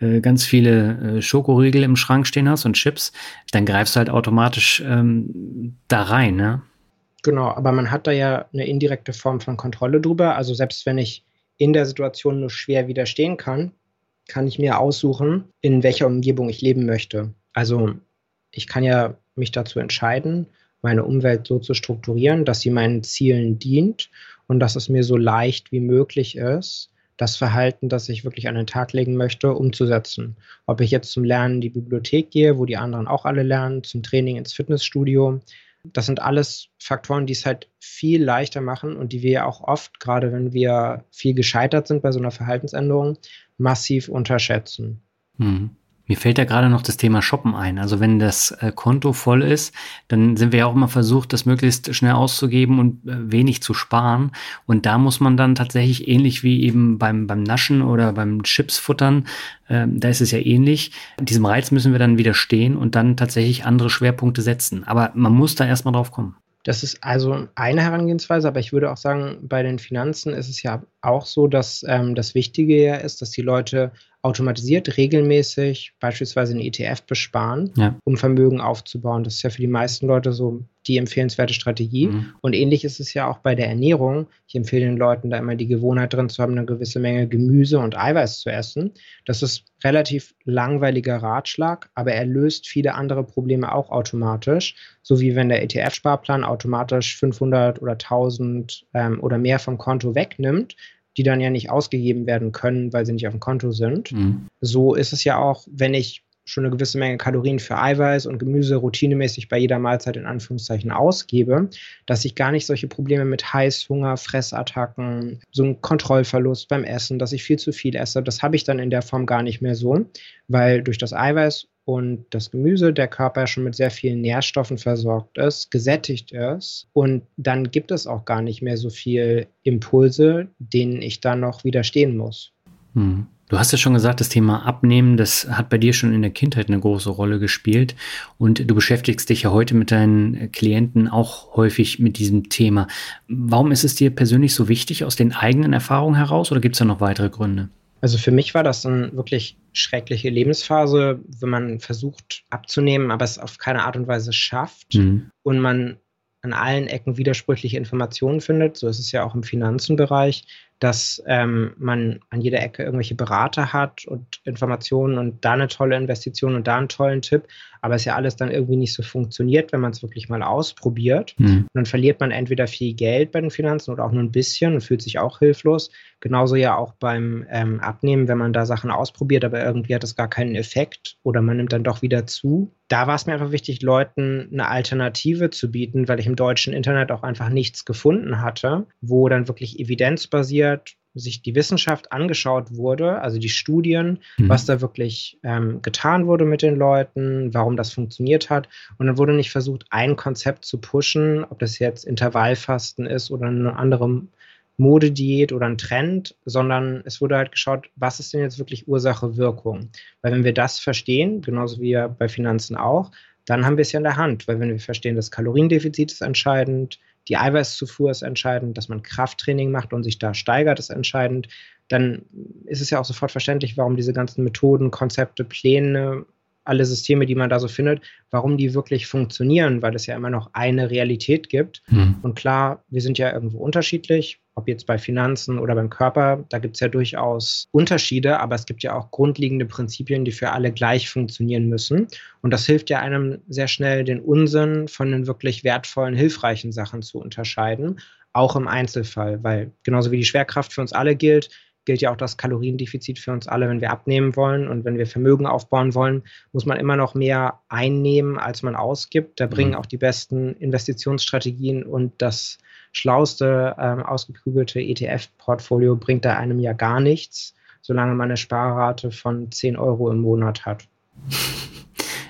äh, ganz viele äh, Schokoriegel im Schrank stehen hast und Chips, dann greifst du halt automatisch ähm, da rein, ne? Genau, aber man hat da ja eine indirekte Form von Kontrolle drüber. Also selbst wenn ich in der Situation nur schwer widerstehen kann, kann ich mir aussuchen, in welcher Umgebung ich leben möchte. Also ich kann ja mich dazu entscheiden, meine Umwelt so zu strukturieren, dass sie meinen Zielen dient und dass es mir so leicht wie möglich ist, das Verhalten, das ich wirklich an den Tag legen möchte, umzusetzen. Ob ich jetzt zum Lernen in die Bibliothek gehe, wo die anderen auch alle lernen, zum Training ins Fitnessstudio. Das sind alles Faktoren, die es halt viel leichter machen und die wir auch oft, gerade wenn wir viel gescheitert sind bei so einer Verhaltensänderung, massiv unterschätzen. Hm. Mir fällt da gerade noch das Thema Shoppen ein. Also wenn das äh, Konto voll ist, dann sind wir ja auch immer versucht, das möglichst schnell auszugeben und äh, wenig zu sparen. Und da muss man dann tatsächlich ähnlich wie eben beim, beim Naschen oder beim Chipsfuttern, äh, da ist es ja ähnlich. Diesem Reiz müssen wir dann widerstehen und dann tatsächlich andere Schwerpunkte setzen. Aber man muss da erstmal drauf kommen. Das ist also eine Herangehensweise, aber ich würde auch sagen, bei den Finanzen ist es ja auch so, dass ähm, das Wichtige ja ist, dass die Leute automatisiert regelmäßig beispielsweise einen ETF besparen, ja. um Vermögen aufzubauen. Das ist ja für die meisten Leute so die empfehlenswerte Strategie. Mhm. Und ähnlich ist es ja auch bei der Ernährung. Ich empfehle den Leuten da immer die Gewohnheit drin zu haben, eine gewisse Menge Gemüse und Eiweiß zu essen. Das ist relativ langweiliger Ratschlag, aber er löst viele andere Probleme auch automatisch. So wie wenn der ETF-Sparplan automatisch 500 oder 1000 ähm, oder mehr vom Konto wegnimmt, die dann ja nicht ausgegeben werden können, weil sie nicht auf dem Konto sind. Mhm. So ist es ja auch, wenn ich schon eine gewisse Menge Kalorien für Eiweiß und Gemüse routinemäßig bei jeder Mahlzeit in Anführungszeichen ausgebe, dass ich gar nicht solche Probleme mit Heißhunger, Fressattacken, so ein Kontrollverlust beim Essen, dass ich viel zu viel esse, das habe ich dann in der Form gar nicht mehr so, weil durch das Eiweiß und das Gemüse der Körper schon mit sehr vielen Nährstoffen versorgt ist, gesättigt ist und dann gibt es auch gar nicht mehr so viel Impulse, denen ich dann noch widerstehen muss. Hm. Du hast ja schon gesagt, das Thema Abnehmen, das hat bei dir schon in der Kindheit eine große Rolle gespielt. Und du beschäftigst dich ja heute mit deinen Klienten auch häufig mit diesem Thema. Warum ist es dir persönlich so wichtig aus den eigenen Erfahrungen heraus oder gibt es da noch weitere Gründe? Also für mich war das eine wirklich schreckliche Lebensphase, wenn man versucht abzunehmen, aber es auf keine Art und Weise schafft mhm. und man an allen Ecken widersprüchliche Informationen findet. So ist es ja auch im Finanzenbereich dass ähm, man an jeder Ecke irgendwelche Berater hat und Informationen und da eine tolle Investition und da einen tollen Tipp, aber es ja alles dann irgendwie nicht so funktioniert, wenn man es wirklich mal ausprobiert. Mhm. Und dann verliert man entweder viel Geld bei den Finanzen oder auch nur ein bisschen und fühlt sich auch hilflos. Genauso ja auch beim ähm, Abnehmen, wenn man da Sachen ausprobiert, aber irgendwie hat es gar keinen Effekt oder man nimmt dann doch wieder zu. Da war es mir einfach wichtig, Leuten eine Alternative zu bieten, weil ich im deutschen Internet auch einfach nichts gefunden hatte, wo dann wirklich evidenzbasiert basiert, sich die Wissenschaft angeschaut wurde, also die Studien, mhm. was da wirklich ähm, getan wurde mit den Leuten, warum das funktioniert hat. Und dann wurde nicht versucht, ein Konzept zu pushen, ob das jetzt Intervallfasten ist oder eine andere Modediät oder ein Trend, sondern es wurde halt geschaut, was ist denn jetzt wirklich Ursache, Wirkung. Weil wenn wir das verstehen, genauso wie ja bei Finanzen auch, dann haben wir es ja in der Hand, weil wenn wir verstehen, das Kaloriendefizit ist entscheidend, die Eiweißzufuhr ist entscheidend, dass man Krafttraining macht und sich da steigert, ist entscheidend, dann ist es ja auch sofort verständlich, warum diese ganzen Methoden, Konzepte, Pläne alle Systeme, die man da so findet, warum die wirklich funktionieren, weil es ja immer noch eine Realität gibt. Mhm. Und klar, wir sind ja irgendwo unterschiedlich, ob jetzt bei Finanzen oder beim Körper, da gibt es ja durchaus Unterschiede, aber es gibt ja auch grundlegende Prinzipien, die für alle gleich funktionieren müssen. Und das hilft ja einem sehr schnell, den Unsinn von den wirklich wertvollen, hilfreichen Sachen zu unterscheiden, auch im Einzelfall, weil genauso wie die Schwerkraft für uns alle gilt, gilt ja auch das Kaloriendefizit für uns alle, wenn wir abnehmen wollen und wenn wir Vermögen aufbauen wollen, muss man immer noch mehr einnehmen, als man ausgibt. Da bringen mhm. auch die besten Investitionsstrategien und das schlauste, ähm, ausgeklügelte ETF-Portfolio bringt da einem ja gar nichts, solange man eine Sparrate von 10 Euro im Monat hat.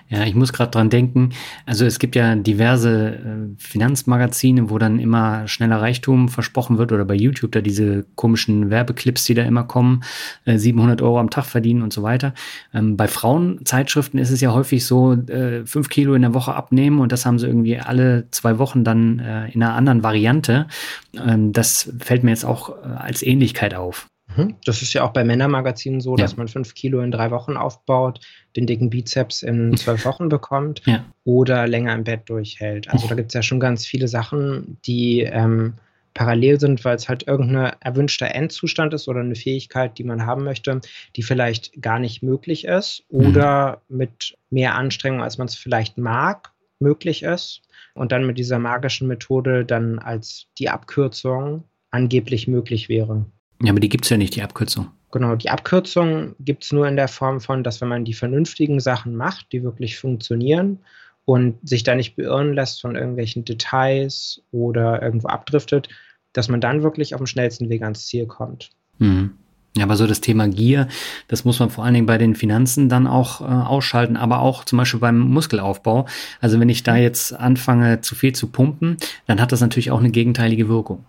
Ja, ich muss gerade dran denken. Also es gibt ja diverse äh, Finanzmagazine, wo dann immer schneller Reichtum versprochen wird oder bei YouTube da diese komischen Werbeclips, die da immer kommen, äh, 700 Euro am Tag verdienen und so weiter. Ähm, bei Frauenzeitschriften ist es ja häufig so, äh, fünf Kilo in der Woche abnehmen und das haben sie irgendwie alle zwei Wochen dann äh, in einer anderen Variante. Ähm, das fällt mir jetzt auch äh, als Ähnlichkeit auf. Mhm. Das ist ja auch bei Männermagazinen so, ja. dass man fünf Kilo in drei Wochen aufbaut, den dicken Bizeps in zwölf Wochen bekommt ja. oder länger im Bett durchhält. Also da gibt es ja schon ganz viele Sachen, die ähm, parallel sind, weil es halt irgendein erwünschter Endzustand ist oder eine Fähigkeit, die man haben möchte, die vielleicht gar nicht möglich ist oder mhm. mit mehr Anstrengung, als man es vielleicht mag, möglich ist. Und dann mit dieser magischen Methode dann als die Abkürzung angeblich möglich wäre. Ja, aber die gibt es ja nicht, die Abkürzung. Genau, die Abkürzung gibt es nur in der Form von, dass wenn man die vernünftigen Sachen macht, die wirklich funktionieren und sich da nicht beirren lässt von irgendwelchen Details oder irgendwo abdriftet, dass man dann wirklich auf dem schnellsten Weg ans Ziel kommt. Mhm. Ja, aber so das Thema Gier, das muss man vor allen Dingen bei den Finanzen dann auch äh, ausschalten, aber auch zum Beispiel beim Muskelaufbau. Also wenn ich da jetzt anfange, zu viel zu pumpen, dann hat das natürlich auch eine gegenteilige Wirkung.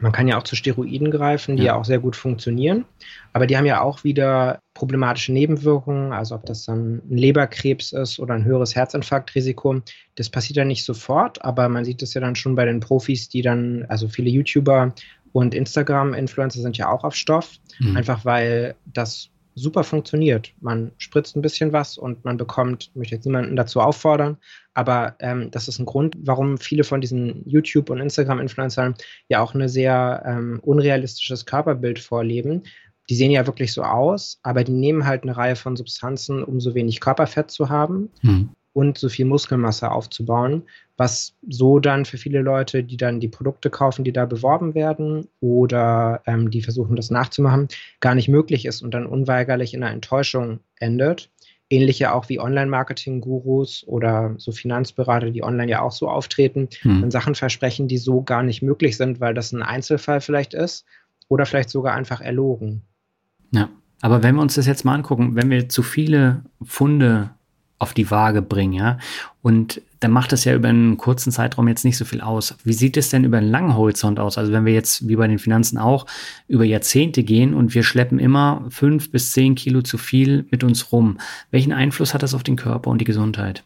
Man kann ja auch zu Steroiden greifen, die ja. ja. auch sehr gut funktionieren. Aber die haben ja auch wieder problematische Nebenwirkungen. Also ob das dann ein Leberkrebs ist oder ein höheres Herzinfarktrisiko. Das passiert ja nicht sofort, aber man sieht es ja dann schon bei den Profis, die dann, also viele YouTuber und Instagram-Influencer sind ja auch auf Stoff. Mhm. Einfach weil das super funktioniert. Man spritzt ein bisschen was und man bekommt, ich möchte jetzt niemanden dazu auffordern, aber ähm, das ist ein Grund, warum viele von diesen YouTube- und Instagram-Influencern ja auch ein sehr ähm, unrealistisches Körperbild vorleben. Die sehen ja wirklich so aus, aber die nehmen halt eine Reihe von Substanzen, um so wenig Körperfett zu haben. Mhm und so viel Muskelmasse aufzubauen, was so dann für viele Leute, die dann die Produkte kaufen, die da beworben werden oder ähm, die versuchen, das nachzumachen, gar nicht möglich ist und dann unweigerlich in einer Enttäuschung endet. Ähnliche auch wie Online-Marketing-Gurus oder so Finanzberater, die online ja auch so auftreten, hm. und Sachen versprechen, die so gar nicht möglich sind, weil das ein Einzelfall vielleicht ist oder vielleicht sogar einfach erlogen. Ja, aber wenn wir uns das jetzt mal angucken, wenn wir zu viele Funde auf die Waage bringen, ja. Und dann macht das ja über einen kurzen Zeitraum jetzt nicht so viel aus. Wie sieht es denn über einen langen Horizont aus? Also wenn wir jetzt, wie bei den Finanzen auch, über Jahrzehnte gehen und wir schleppen immer fünf bis zehn Kilo zu viel mit uns rum. Welchen Einfluss hat das auf den Körper und die Gesundheit?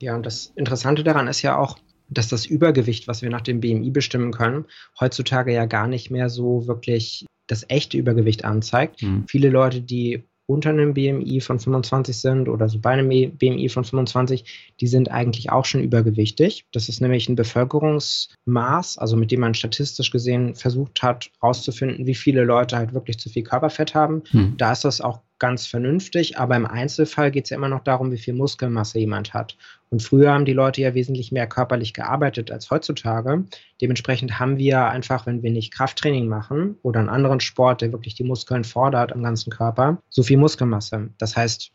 Ja, und das Interessante daran ist ja auch, dass das Übergewicht, was wir nach dem BMI bestimmen können, heutzutage ja gar nicht mehr so wirklich das echte Übergewicht anzeigt. Mhm. Viele Leute, die unter einem BMI von 25 sind oder so bei einem BMI von 25, die sind eigentlich auch schon übergewichtig. Das ist nämlich ein Bevölkerungsmaß, also mit dem man statistisch gesehen versucht hat, herauszufinden, wie viele Leute halt wirklich zu viel Körperfett haben. Hm. Da ist das auch ganz vernünftig, aber im Einzelfall geht es ja immer noch darum, wie viel Muskelmasse jemand hat. Und früher haben die Leute ja wesentlich mehr körperlich gearbeitet als heutzutage. Dementsprechend haben wir einfach, wenn wir nicht Krafttraining machen oder einen anderen Sport, der wirklich die Muskeln fordert am ganzen Körper, so viel Muskelmasse. Das heißt,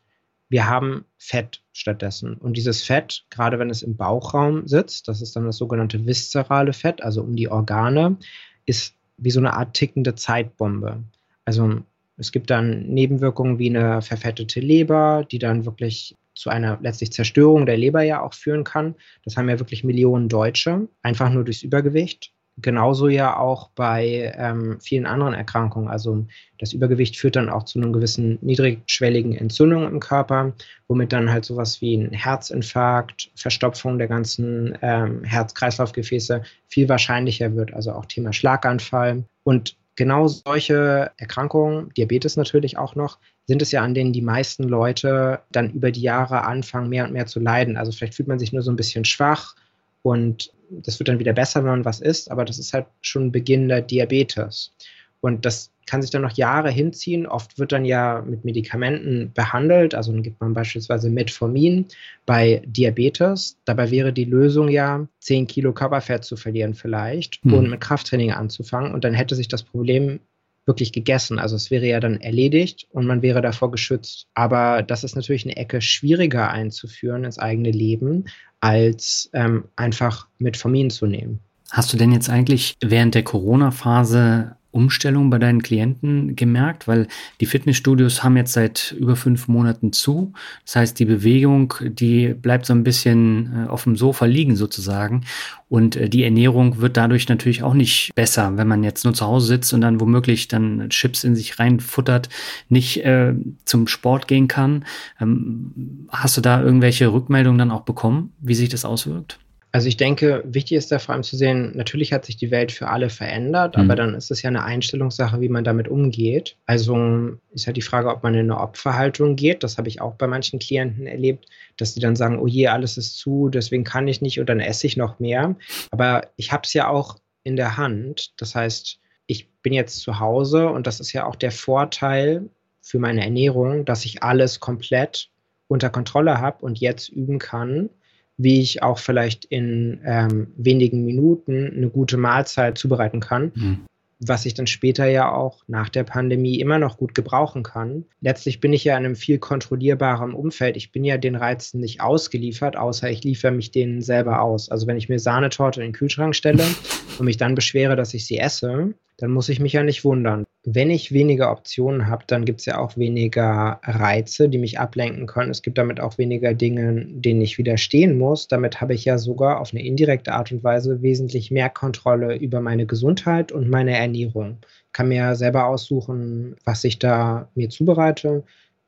wir haben Fett stattdessen. Und dieses Fett, gerade wenn es im Bauchraum sitzt, das ist dann das sogenannte viszerale Fett, also um die Organe, ist wie so eine Art tickende Zeitbombe. Also es gibt dann Nebenwirkungen wie eine verfettete Leber, die dann wirklich zu einer letztlich Zerstörung der Leber ja auch führen kann. Das haben ja wirklich Millionen Deutsche, einfach nur durchs Übergewicht. Genauso ja auch bei ähm, vielen anderen Erkrankungen. Also das Übergewicht führt dann auch zu einer gewissen niedrigschwelligen Entzündung im Körper, womit dann halt sowas wie ein Herzinfarkt, Verstopfung der ganzen ähm, Herz-Kreislauf-Gefäße viel wahrscheinlicher wird. Also auch Thema Schlaganfall. Und genau solche Erkrankungen, Diabetes natürlich auch noch, sind es ja, an denen die meisten Leute dann über die Jahre anfangen, mehr und mehr zu leiden. Also vielleicht fühlt man sich nur so ein bisschen schwach und das wird dann wieder besser, wenn man was isst, aber das ist halt schon Beginn der Diabetes. Und das kann sich dann noch Jahre hinziehen. Oft wird dann ja mit Medikamenten behandelt. Also dann gibt man beispielsweise Metformin bei Diabetes. Dabei wäre die Lösung ja, 10 Kilo Körperfett zu verlieren vielleicht mhm. und mit Krafttraining anzufangen. Und dann hätte sich das Problem wirklich gegessen. Also es wäre ja dann erledigt und man wäre davor geschützt. Aber das ist natürlich eine Ecke schwieriger einzuführen ins eigene Leben, als ähm, einfach Metformin zu nehmen. Hast du denn jetzt eigentlich während der Corona-Phase Umstellung bei deinen Klienten gemerkt? Weil die Fitnessstudios haben jetzt seit über fünf Monaten zu. Das heißt, die Bewegung, die bleibt so ein bisschen äh, auf dem Sofa liegen sozusagen. Und äh, die Ernährung wird dadurch natürlich auch nicht besser, wenn man jetzt nur zu Hause sitzt und dann womöglich dann Chips in sich reinfuttert, nicht äh, zum Sport gehen kann. Ähm, hast du da irgendwelche Rückmeldungen dann auch bekommen, wie sich das auswirkt? Also ich denke, wichtig ist da vor allem zu sehen, natürlich hat sich die Welt für alle verändert, mhm. aber dann ist es ja eine Einstellungssache, wie man damit umgeht. Also ist halt die Frage, ob man in eine Opferhaltung geht. Das habe ich auch bei manchen Klienten erlebt, dass die dann sagen, oh je, alles ist zu, deswegen kann ich nicht und dann esse ich noch mehr. Aber ich habe es ja auch in der Hand. Das heißt, ich bin jetzt zu Hause und das ist ja auch der Vorteil für meine Ernährung, dass ich alles komplett unter Kontrolle habe und jetzt üben kann wie ich auch vielleicht in ähm, wenigen Minuten eine gute Mahlzeit zubereiten kann. Mhm. Was ich dann später ja auch nach der Pandemie immer noch gut gebrauchen kann. Letztlich bin ich ja in einem viel kontrollierbarem Umfeld. Ich bin ja den Reizen nicht ausgeliefert, außer ich liefere mich denen selber aus. Also wenn ich mir Sahnetorte in den Kühlschrank stelle und mich dann beschwere, dass ich sie esse, dann muss ich mich ja nicht wundern. Wenn ich weniger Optionen habe, dann gibt es ja auch weniger Reize, die mich ablenken können. Es gibt damit auch weniger Dinge, denen ich widerstehen muss. Damit habe ich ja sogar auf eine indirekte Art und Weise wesentlich mehr Kontrolle über meine Gesundheit und meine Ernährung. Ich kann mir selber aussuchen, was ich da mir zubereite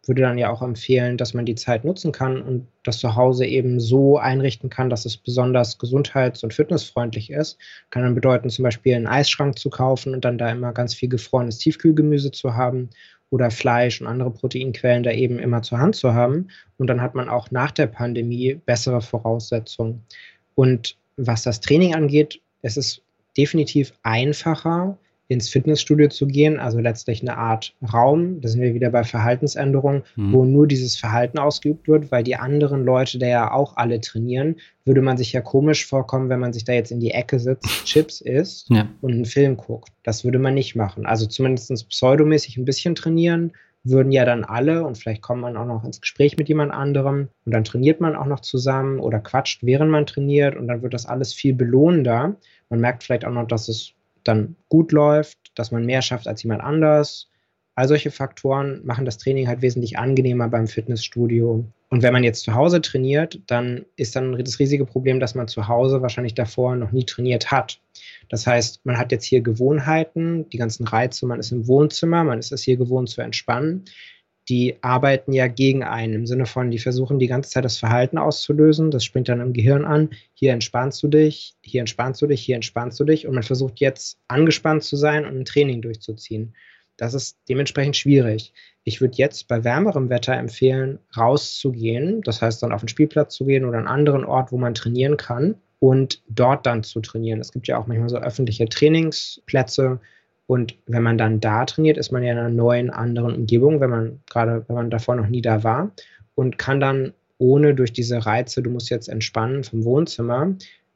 würde dann ja auch empfehlen, dass man die Zeit nutzen kann und das zu Hause eben so einrichten kann, dass es besonders gesundheits- und fitnessfreundlich ist. Kann dann bedeuten, zum Beispiel einen Eisschrank zu kaufen und dann da immer ganz viel gefrorenes Tiefkühlgemüse zu haben oder Fleisch und andere Proteinquellen da eben immer zur Hand zu haben. Und dann hat man auch nach der Pandemie bessere Voraussetzungen. Und was das Training angeht, es ist definitiv einfacher, ins Fitnessstudio zu gehen, also letztlich eine Art Raum, da sind wir wieder bei Verhaltensänderungen, mhm. wo nur dieses Verhalten ausgeübt wird, weil die anderen Leute da ja auch alle trainieren, würde man sich ja komisch vorkommen, wenn man sich da jetzt in die Ecke sitzt, Chips isst ja. und einen Film guckt. Das würde man nicht machen. Also zumindest pseudomäßig ein bisschen trainieren, würden ja dann alle und vielleicht kommt man auch noch ins Gespräch mit jemand anderem und dann trainiert man auch noch zusammen oder quatscht, während man trainiert und dann wird das alles viel belohnender. Man merkt vielleicht auch noch, dass es dann gut läuft, dass man mehr schafft als jemand anders. All solche Faktoren machen das Training halt wesentlich angenehmer beim Fitnessstudio. Und wenn man jetzt zu Hause trainiert, dann ist dann das riesige Problem, dass man zu Hause wahrscheinlich davor noch nie trainiert hat. Das heißt, man hat jetzt hier Gewohnheiten, die ganzen Reize, man ist im Wohnzimmer, man ist es hier gewohnt zu entspannen die arbeiten ja gegen einen im Sinne von, die versuchen die ganze Zeit das Verhalten auszulösen. Das springt dann im Gehirn an. Hier entspannst du dich, hier entspannst du dich, hier entspannst du dich. Und man versucht jetzt angespannt zu sein und ein Training durchzuziehen. Das ist dementsprechend schwierig. Ich würde jetzt bei wärmerem Wetter empfehlen, rauszugehen. Das heißt dann auf den Spielplatz zu gehen oder einen anderen Ort, wo man trainieren kann und dort dann zu trainieren. Es gibt ja auch manchmal so öffentliche Trainingsplätze, und wenn man dann da trainiert, ist man ja in einer neuen, anderen Umgebung, wenn man gerade, wenn man davor noch nie da war und kann dann ohne durch diese Reize, du musst jetzt entspannen vom Wohnzimmer,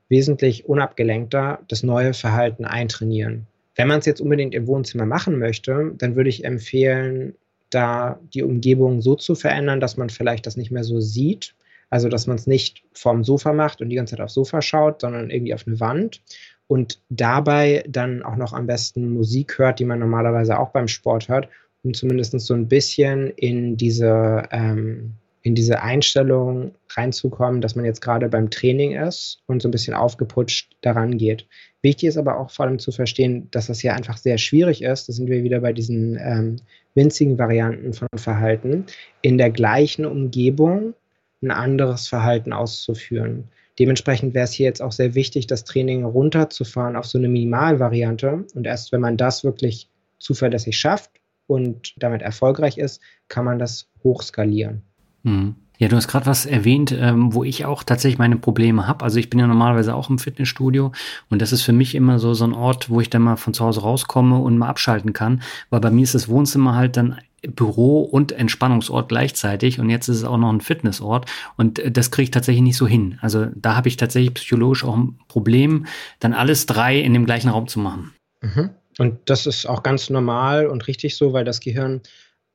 wesentlich unabgelenkter das neue Verhalten eintrainieren. Wenn man es jetzt unbedingt im Wohnzimmer machen möchte, dann würde ich empfehlen, da die Umgebung so zu verändern, dass man vielleicht das nicht mehr so sieht. Also, dass man es nicht vorm Sofa macht und die ganze Zeit aufs Sofa schaut, sondern irgendwie auf eine Wand und dabei dann auch noch am besten Musik hört, die man normalerweise auch beim Sport hört, um zumindest so ein bisschen in diese, ähm, in diese Einstellung reinzukommen, dass man jetzt gerade beim Training ist und so ein bisschen aufgeputscht daran geht. Wichtig ist aber auch vor allem zu verstehen, dass das ja einfach sehr schwierig ist. Da sind wir wieder bei diesen ähm, winzigen Varianten von Verhalten, in der gleichen Umgebung ein anderes Verhalten auszuführen. Dementsprechend wäre es hier jetzt auch sehr wichtig, das Training runterzufahren auf so eine Minimalvariante. Und erst wenn man das wirklich zuverlässig schafft und damit erfolgreich ist, kann man das hochskalieren. Mhm. Ja, du hast gerade was erwähnt, ähm, wo ich auch tatsächlich meine Probleme habe. Also ich bin ja normalerweise auch im Fitnessstudio und das ist für mich immer so so ein Ort, wo ich dann mal von zu Hause rauskomme und mal abschalten kann, weil bei mir ist das Wohnzimmer halt dann Büro und Entspannungsort gleichzeitig und jetzt ist es auch noch ein Fitnessort und äh, das kriege ich tatsächlich nicht so hin. Also da habe ich tatsächlich psychologisch auch ein Problem, dann alles drei in dem gleichen Raum zu machen. Mhm. Und das ist auch ganz normal und richtig so, weil das Gehirn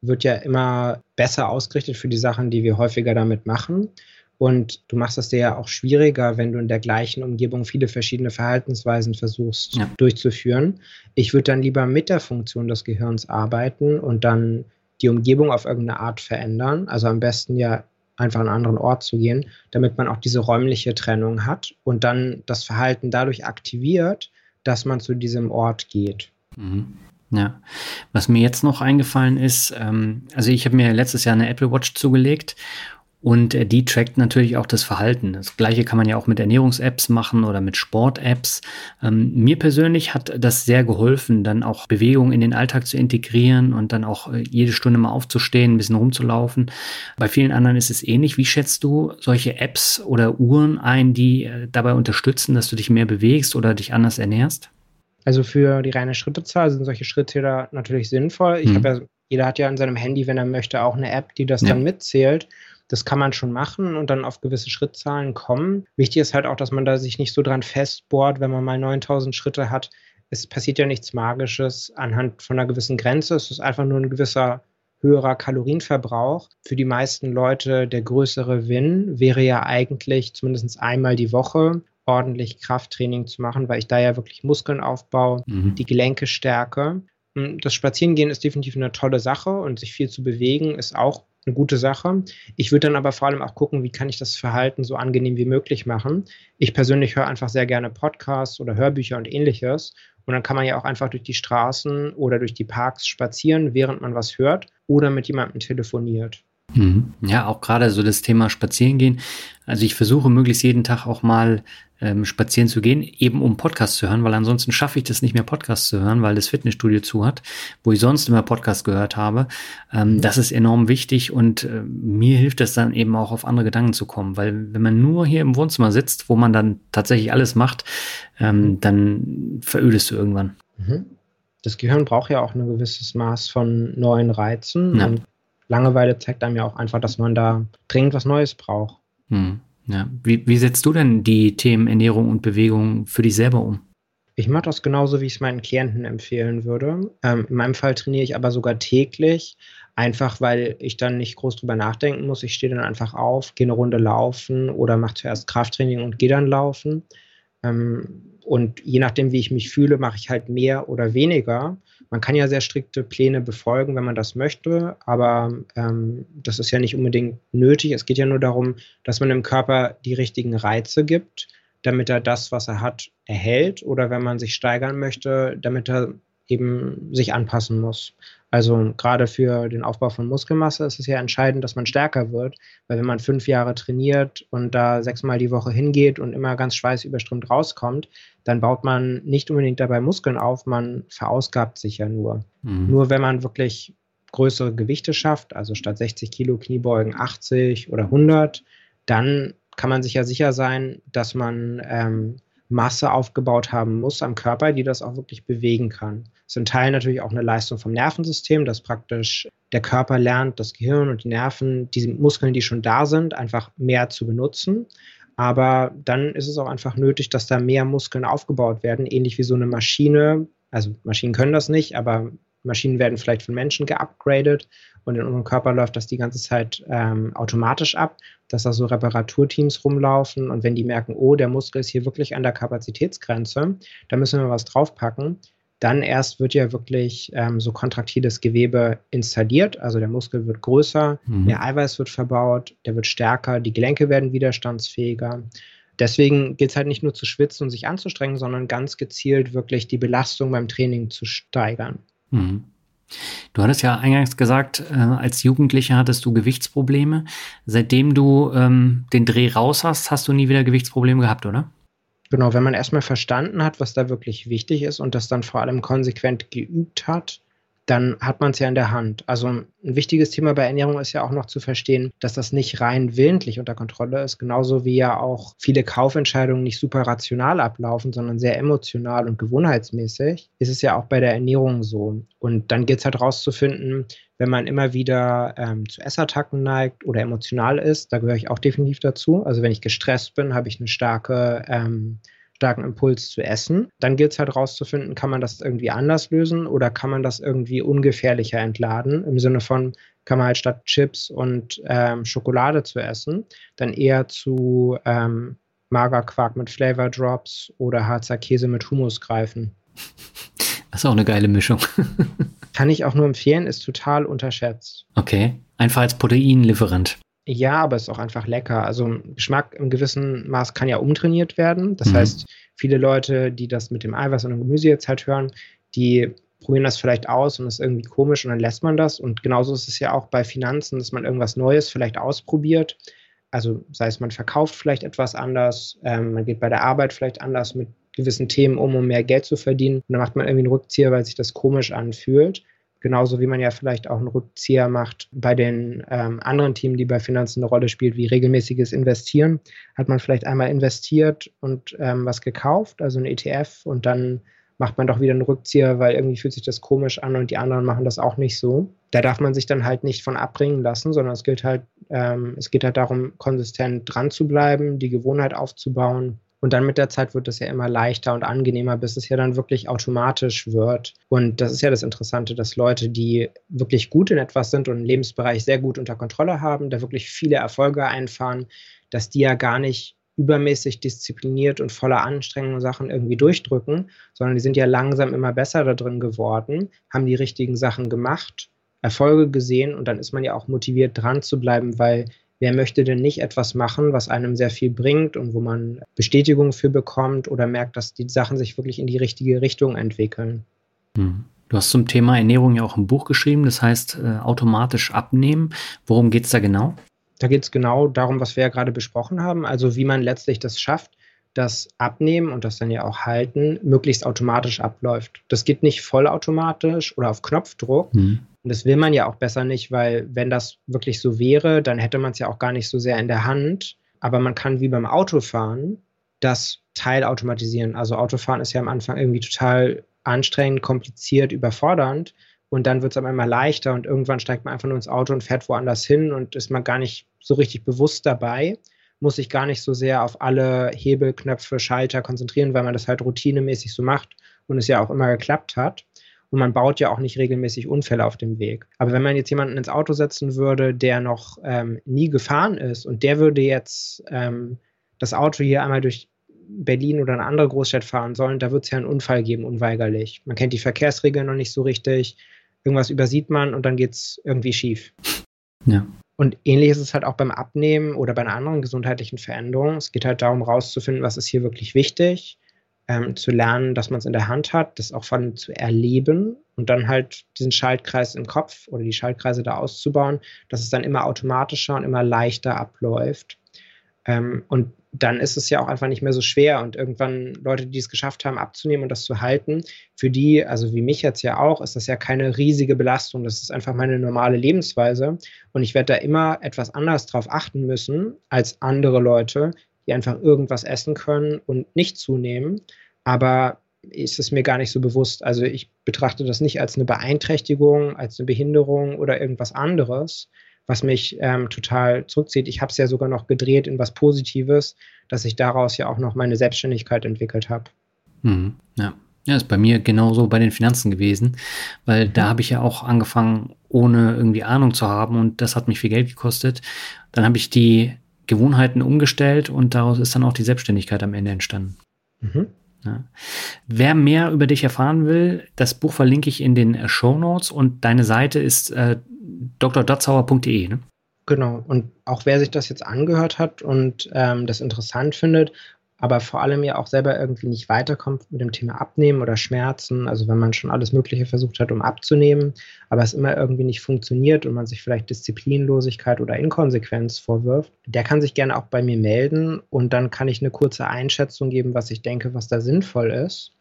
wird ja immer besser ausgerichtet für die Sachen, die wir häufiger damit machen. Und du machst es dir ja auch schwieriger, wenn du in der gleichen Umgebung viele verschiedene Verhaltensweisen versuchst ja. durchzuführen. Ich würde dann lieber mit der Funktion des Gehirns arbeiten und dann die Umgebung auf irgendeine Art verändern. Also am besten ja einfach an einen anderen Ort zu gehen, damit man auch diese räumliche Trennung hat und dann das Verhalten dadurch aktiviert, dass man zu diesem Ort geht. Mhm. Ja, was mir jetzt noch eingefallen ist, ähm, also ich habe mir letztes Jahr eine Apple Watch zugelegt und äh, die trackt natürlich auch das Verhalten. Das gleiche kann man ja auch mit Ernährungs-Apps machen oder mit Sport-Apps. Ähm, mir persönlich hat das sehr geholfen, dann auch Bewegung in den Alltag zu integrieren und dann auch äh, jede Stunde mal aufzustehen, ein bisschen rumzulaufen. Bei vielen anderen ist es ähnlich. Wie schätzt du solche Apps oder Uhren ein, die äh, dabei unterstützen, dass du dich mehr bewegst oder dich anders ernährst? Also für die reine Schrittezahl sind solche Schrittzähler natürlich sinnvoll. Ich mhm. habe ja, jeder hat ja in seinem Handy, wenn er möchte, auch eine App, die das ja. dann mitzählt. Das kann man schon machen und dann auf gewisse Schrittzahlen kommen. Wichtig ist halt auch, dass man da sich nicht so dran festbohrt, wenn man mal 9000 Schritte hat. Es passiert ja nichts Magisches anhand von einer gewissen Grenze. Es ist einfach nur ein gewisser höherer Kalorienverbrauch. Für die meisten Leute der größere Win wäre ja eigentlich zumindest einmal die Woche ordentlich Krafttraining zu machen, weil ich da ja wirklich Muskeln aufbaue, mhm. die Gelenke stärke. Hm, das Spazierengehen ist definitiv eine tolle Sache und sich viel zu bewegen ist auch eine gute Sache. Ich würde dann aber vor allem auch gucken, wie kann ich das Verhalten so angenehm wie möglich machen. Ich persönlich höre einfach sehr gerne Podcasts oder Hörbücher und ähnliches. Und dann kann man ja auch einfach durch die Straßen oder durch die Parks spazieren, während man was hört oder mit jemandem telefoniert. Mhm. Ja, auch gerade so das Thema Spazierengehen. Also ich versuche möglichst jeden Tag auch mal ähm, spazieren zu gehen, eben um Podcast zu hören, weil ansonsten schaffe ich das nicht mehr, Podcast zu hören, weil das Fitnessstudio zu hat, wo ich sonst immer Podcast gehört habe. Ähm, mhm. Das ist enorm wichtig und äh, mir hilft es dann eben auch auf andere Gedanken zu kommen, weil wenn man nur hier im Wohnzimmer sitzt, wo man dann tatsächlich alles macht, ähm, mhm. dann verödest du irgendwann. Das Gehirn braucht ja auch ein gewisses Maß von neuen Reizen ja. und Langeweile zeigt einem ja auch einfach, dass man da dringend was Neues braucht. Hm. Ja. Wie, wie setzt du denn die Themen Ernährung und Bewegung für dich selber um? Ich mache das genauso, wie ich es meinen Klienten empfehlen würde. Ähm, in meinem Fall trainiere ich aber sogar täglich, einfach weil ich dann nicht groß drüber nachdenken muss. Ich stehe dann einfach auf, gehe eine Runde laufen oder mache zuerst Krafttraining und gehe dann laufen. Ähm, und je nachdem, wie ich mich fühle, mache ich halt mehr oder weniger. Man kann ja sehr strikte Pläne befolgen, wenn man das möchte, aber ähm, das ist ja nicht unbedingt nötig. Es geht ja nur darum, dass man dem Körper die richtigen Reize gibt, damit er das, was er hat, erhält oder wenn man sich steigern möchte, damit er eben sich anpassen muss. Also gerade für den Aufbau von Muskelmasse ist es ja entscheidend, dass man stärker wird, weil wenn man fünf Jahre trainiert und da sechsmal die Woche hingeht und immer ganz schweißüberströmt rauskommt, dann baut man nicht unbedingt dabei Muskeln auf, man verausgabt sich ja nur. Mhm. Nur wenn man wirklich größere Gewichte schafft, also statt 60 Kilo Kniebeugen 80 oder 100, dann kann man sich ja sicher sein, dass man ähm, Masse aufgebaut haben muss am Körper, die das auch wirklich bewegen kann. In Teilen natürlich auch eine Leistung vom Nervensystem, dass praktisch der Körper lernt, das Gehirn und die Nerven, diese Muskeln, die schon da sind, einfach mehr zu benutzen. Aber dann ist es auch einfach nötig, dass da mehr Muskeln aufgebaut werden, ähnlich wie so eine Maschine. Also Maschinen können das nicht, aber Maschinen werden vielleicht von Menschen geupgradet und in unserem Körper läuft das die ganze Zeit ähm, automatisch ab, dass da so Reparaturteams rumlaufen und wenn die merken, oh, der Muskel ist hier wirklich an der Kapazitätsgrenze, da müssen wir was draufpacken, dann erst wird ja wirklich ähm, so kontraktiles Gewebe installiert. Also der Muskel wird größer, mhm. mehr Eiweiß wird verbaut, der wird stärker, die Gelenke werden widerstandsfähiger. Deswegen gilt es halt nicht nur zu schwitzen und sich anzustrengen, sondern ganz gezielt wirklich die Belastung beim Training zu steigern. Mhm. Du hattest ja eingangs gesagt, äh, als Jugendlicher hattest du Gewichtsprobleme. Seitdem du ähm, den Dreh raus hast, hast du nie wieder Gewichtsprobleme gehabt, oder? Genau, wenn man erstmal verstanden hat, was da wirklich wichtig ist und das dann vor allem konsequent geübt hat, dann hat man es ja in der Hand. Also ein wichtiges Thema bei Ernährung ist ja auch noch zu verstehen, dass das nicht rein willentlich unter Kontrolle ist, genauso wie ja auch viele Kaufentscheidungen nicht super rational ablaufen, sondern sehr emotional und gewohnheitsmäßig, ist es ja auch bei der Ernährung so. Und dann geht es halt rauszufinden, wenn man immer wieder ähm, zu Essattacken neigt oder emotional ist, da gehöre ich auch definitiv dazu. Also wenn ich gestresst bin, habe ich eine starke ähm, starken Impuls zu essen. Dann gilt es halt rauszufinden, kann man das irgendwie anders lösen oder kann man das irgendwie ungefährlicher entladen, im Sinne von, kann man halt statt Chips und ähm, Schokolade zu essen, dann eher zu ähm, Magerquark mit Flavor Drops oder Harzer Käse mit Hummus greifen. Das ist auch eine geile Mischung. Kann ich auch nur empfehlen, ist total unterschätzt. Okay, einfach als Proteinlieferant. Ja, aber es ist auch einfach lecker. Also Geschmack im gewissen Maß kann ja umtrainiert werden. Das mhm. heißt, viele Leute, die das mit dem Eiweiß und dem Gemüse jetzt halt hören, die probieren das vielleicht aus und ist irgendwie komisch und dann lässt man das. Und genauso ist es ja auch bei Finanzen, dass man irgendwas Neues vielleicht ausprobiert. Also sei es, man verkauft vielleicht etwas anders, ähm, man geht bei der Arbeit vielleicht anders mit gewissen Themen um, um mehr Geld zu verdienen. Und dann macht man irgendwie einen Rückzieher, weil sich das komisch anfühlt. Genauso wie man ja vielleicht auch einen Rückzieher macht bei den ähm, anderen Themen, die bei Finanzen eine Rolle spielt, wie regelmäßiges Investieren. Hat man vielleicht einmal investiert und ähm, was gekauft, also ein ETF, und dann macht man doch wieder einen Rückzieher, weil irgendwie fühlt sich das komisch an und die anderen machen das auch nicht so. Da darf man sich dann halt nicht von abbringen lassen, sondern es gilt halt, ähm, es geht halt darum, konsistent dran zu bleiben, die Gewohnheit aufzubauen und dann mit der Zeit wird es ja immer leichter und angenehmer, bis es ja dann wirklich automatisch wird. Und das ist ja das Interessante, dass Leute, die wirklich gut in etwas sind und einen Lebensbereich sehr gut unter Kontrolle haben, da wirklich viele Erfolge einfahren, dass die ja gar nicht übermäßig diszipliniert und voller Anstrengung Sachen irgendwie durchdrücken, sondern die sind ja langsam immer besser da drin geworden, haben die richtigen Sachen gemacht, Erfolge gesehen und dann ist man ja auch motiviert dran zu bleiben, weil wer möchte denn nicht etwas machen, was einem sehr viel bringt und wo man Bestätigung für bekommt oder merkt, dass die Sachen sich wirklich in die richtige Richtung entwickeln. Hm. Du hast zum Thema Ernährung ja auch ein Buch geschrieben, das heißt äh, automatisch abnehmen. Worum geht es da genau? Da geht es genau darum, was wir ja gerade besprochen haben, also wie man letztlich das schafft, dass Abnehmen und das dann ja auch Halten möglichst automatisch abläuft. Das geht nicht vollautomatisch oder auf Knopfdruck, hm. Und das will man ja auch besser nicht, weil wenn das wirklich so wäre, dann hätte man es ja auch gar nicht so sehr in der Hand. Aber man kann wie beim Autofahren das teilautomatisieren. Also Autofahren ist ja am Anfang irgendwie total anstrengend, kompliziert, überfordernd. Und dann wird es immer leichter und irgendwann steigt man einfach nur ins Auto und fährt woanders hin und ist man gar nicht so richtig bewusst dabei, muss sich gar nicht so sehr auf alle Hebelknöpfe, Schalter konzentrieren, weil man das halt routinemäßig so macht und es ja auch immer geklappt hat. Und man baut ja auch nicht regelmäßig Unfälle auf dem Weg. Aber wenn man jetzt jemanden ins Auto setzen würde, der noch ähm, nie gefahren ist und der würde jetzt ähm, das Auto hier einmal durch Berlin oder eine andere Großstadt fahren sollen, da wird es ja einen Unfall geben, unweigerlich. Man kennt die Verkehrsregeln noch nicht so richtig, irgendwas übersieht man und dann geht es irgendwie schief. Ja. Und ähnlich ist es halt auch beim Abnehmen oder bei einer anderen gesundheitlichen Veränderung. Es geht halt darum, rauszufinden, was ist hier wirklich wichtig ähm, zu lernen, dass man es in der Hand hat, das auch von zu erleben und dann halt diesen Schaltkreis im Kopf oder die Schaltkreise da auszubauen, dass es dann immer automatischer und immer leichter abläuft. Ähm, und dann ist es ja auch einfach nicht mehr so schwer. Und irgendwann Leute, die es geschafft haben, abzunehmen und das zu halten, für die, also wie mich jetzt ja auch, ist das ja keine riesige Belastung. Das ist einfach meine normale Lebensweise. Und ich werde da immer etwas anders drauf achten müssen als andere Leute, die einfach irgendwas essen können und nicht zunehmen. Aber ist es mir gar nicht so bewusst. Also ich betrachte das nicht als eine Beeinträchtigung, als eine Behinderung oder irgendwas anderes, was mich ähm, total zurückzieht. Ich habe es ja sogar noch gedreht in was Positives, dass ich daraus ja auch noch meine Selbstständigkeit entwickelt habe. Mhm, ja. Ja, ist bei mir genauso bei den Finanzen gewesen, weil da habe ich ja auch angefangen, ohne irgendwie Ahnung zu haben und das hat mich viel Geld gekostet. Dann habe ich die Gewohnheiten umgestellt und daraus ist dann auch die Selbstständigkeit am Ende entstanden. Mhm. Ja. Wer mehr über dich erfahren will, das Buch verlinke ich in den Show Notes und deine Seite ist äh, drdotzauer.de. Ne? Genau. Und auch wer sich das jetzt angehört hat und ähm, das interessant findet aber vor allem ja auch selber irgendwie nicht weiterkommt mit dem Thema Abnehmen oder Schmerzen. Also wenn man schon alles Mögliche versucht hat, um abzunehmen, aber es immer irgendwie nicht funktioniert und man sich vielleicht Disziplinlosigkeit oder Inkonsequenz vorwirft, der kann sich gerne auch bei mir melden und dann kann ich eine kurze Einschätzung geben, was ich denke, was da sinnvoll ist,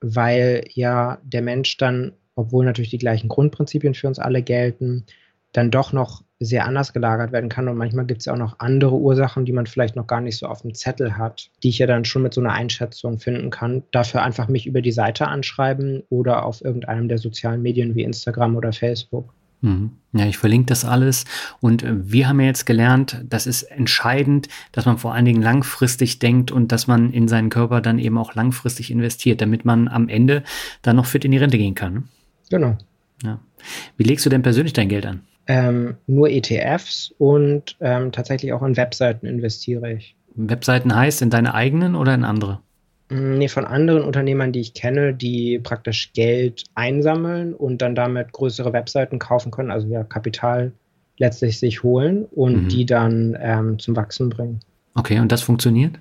weil ja der Mensch dann, obwohl natürlich die gleichen Grundprinzipien für uns alle gelten, dann doch noch sehr anders gelagert werden kann. Und manchmal gibt es ja auch noch andere Ursachen, die man vielleicht noch gar nicht so auf dem Zettel hat, die ich ja dann schon mit so einer Einschätzung finden kann. Dafür einfach mich über die Seite anschreiben oder auf irgendeinem der sozialen Medien wie Instagram oder Facebook. Mhm. Ja, ich verlinke das alles. Und äh, wir haben ja jetzt gelernt, das ist entscheidend, dass man vor allen Dingen langfristig denkt und dass man in seinen Körper dann eben auch langfristig investiert, damit man am Ende dann noch fit in die Rente gehen kann. Genau. Ja. Wie legst du denn persönlich dein Geld an? Ähm, nur ETFs und ähm, tatsächlich auch in Webseiten investiere ich. Webseiten heißt in deine eigenen oder in andere? Mm, nee, von anderen Unternehmern, die ich kenne, die praktisch Geld einsammeln und dann damit größere Webseiten kaufen können, also ja Kapital letztlich sich holen und mhm. die dann ähm, zum Wachsen bringen. Okay, und das funktioniert?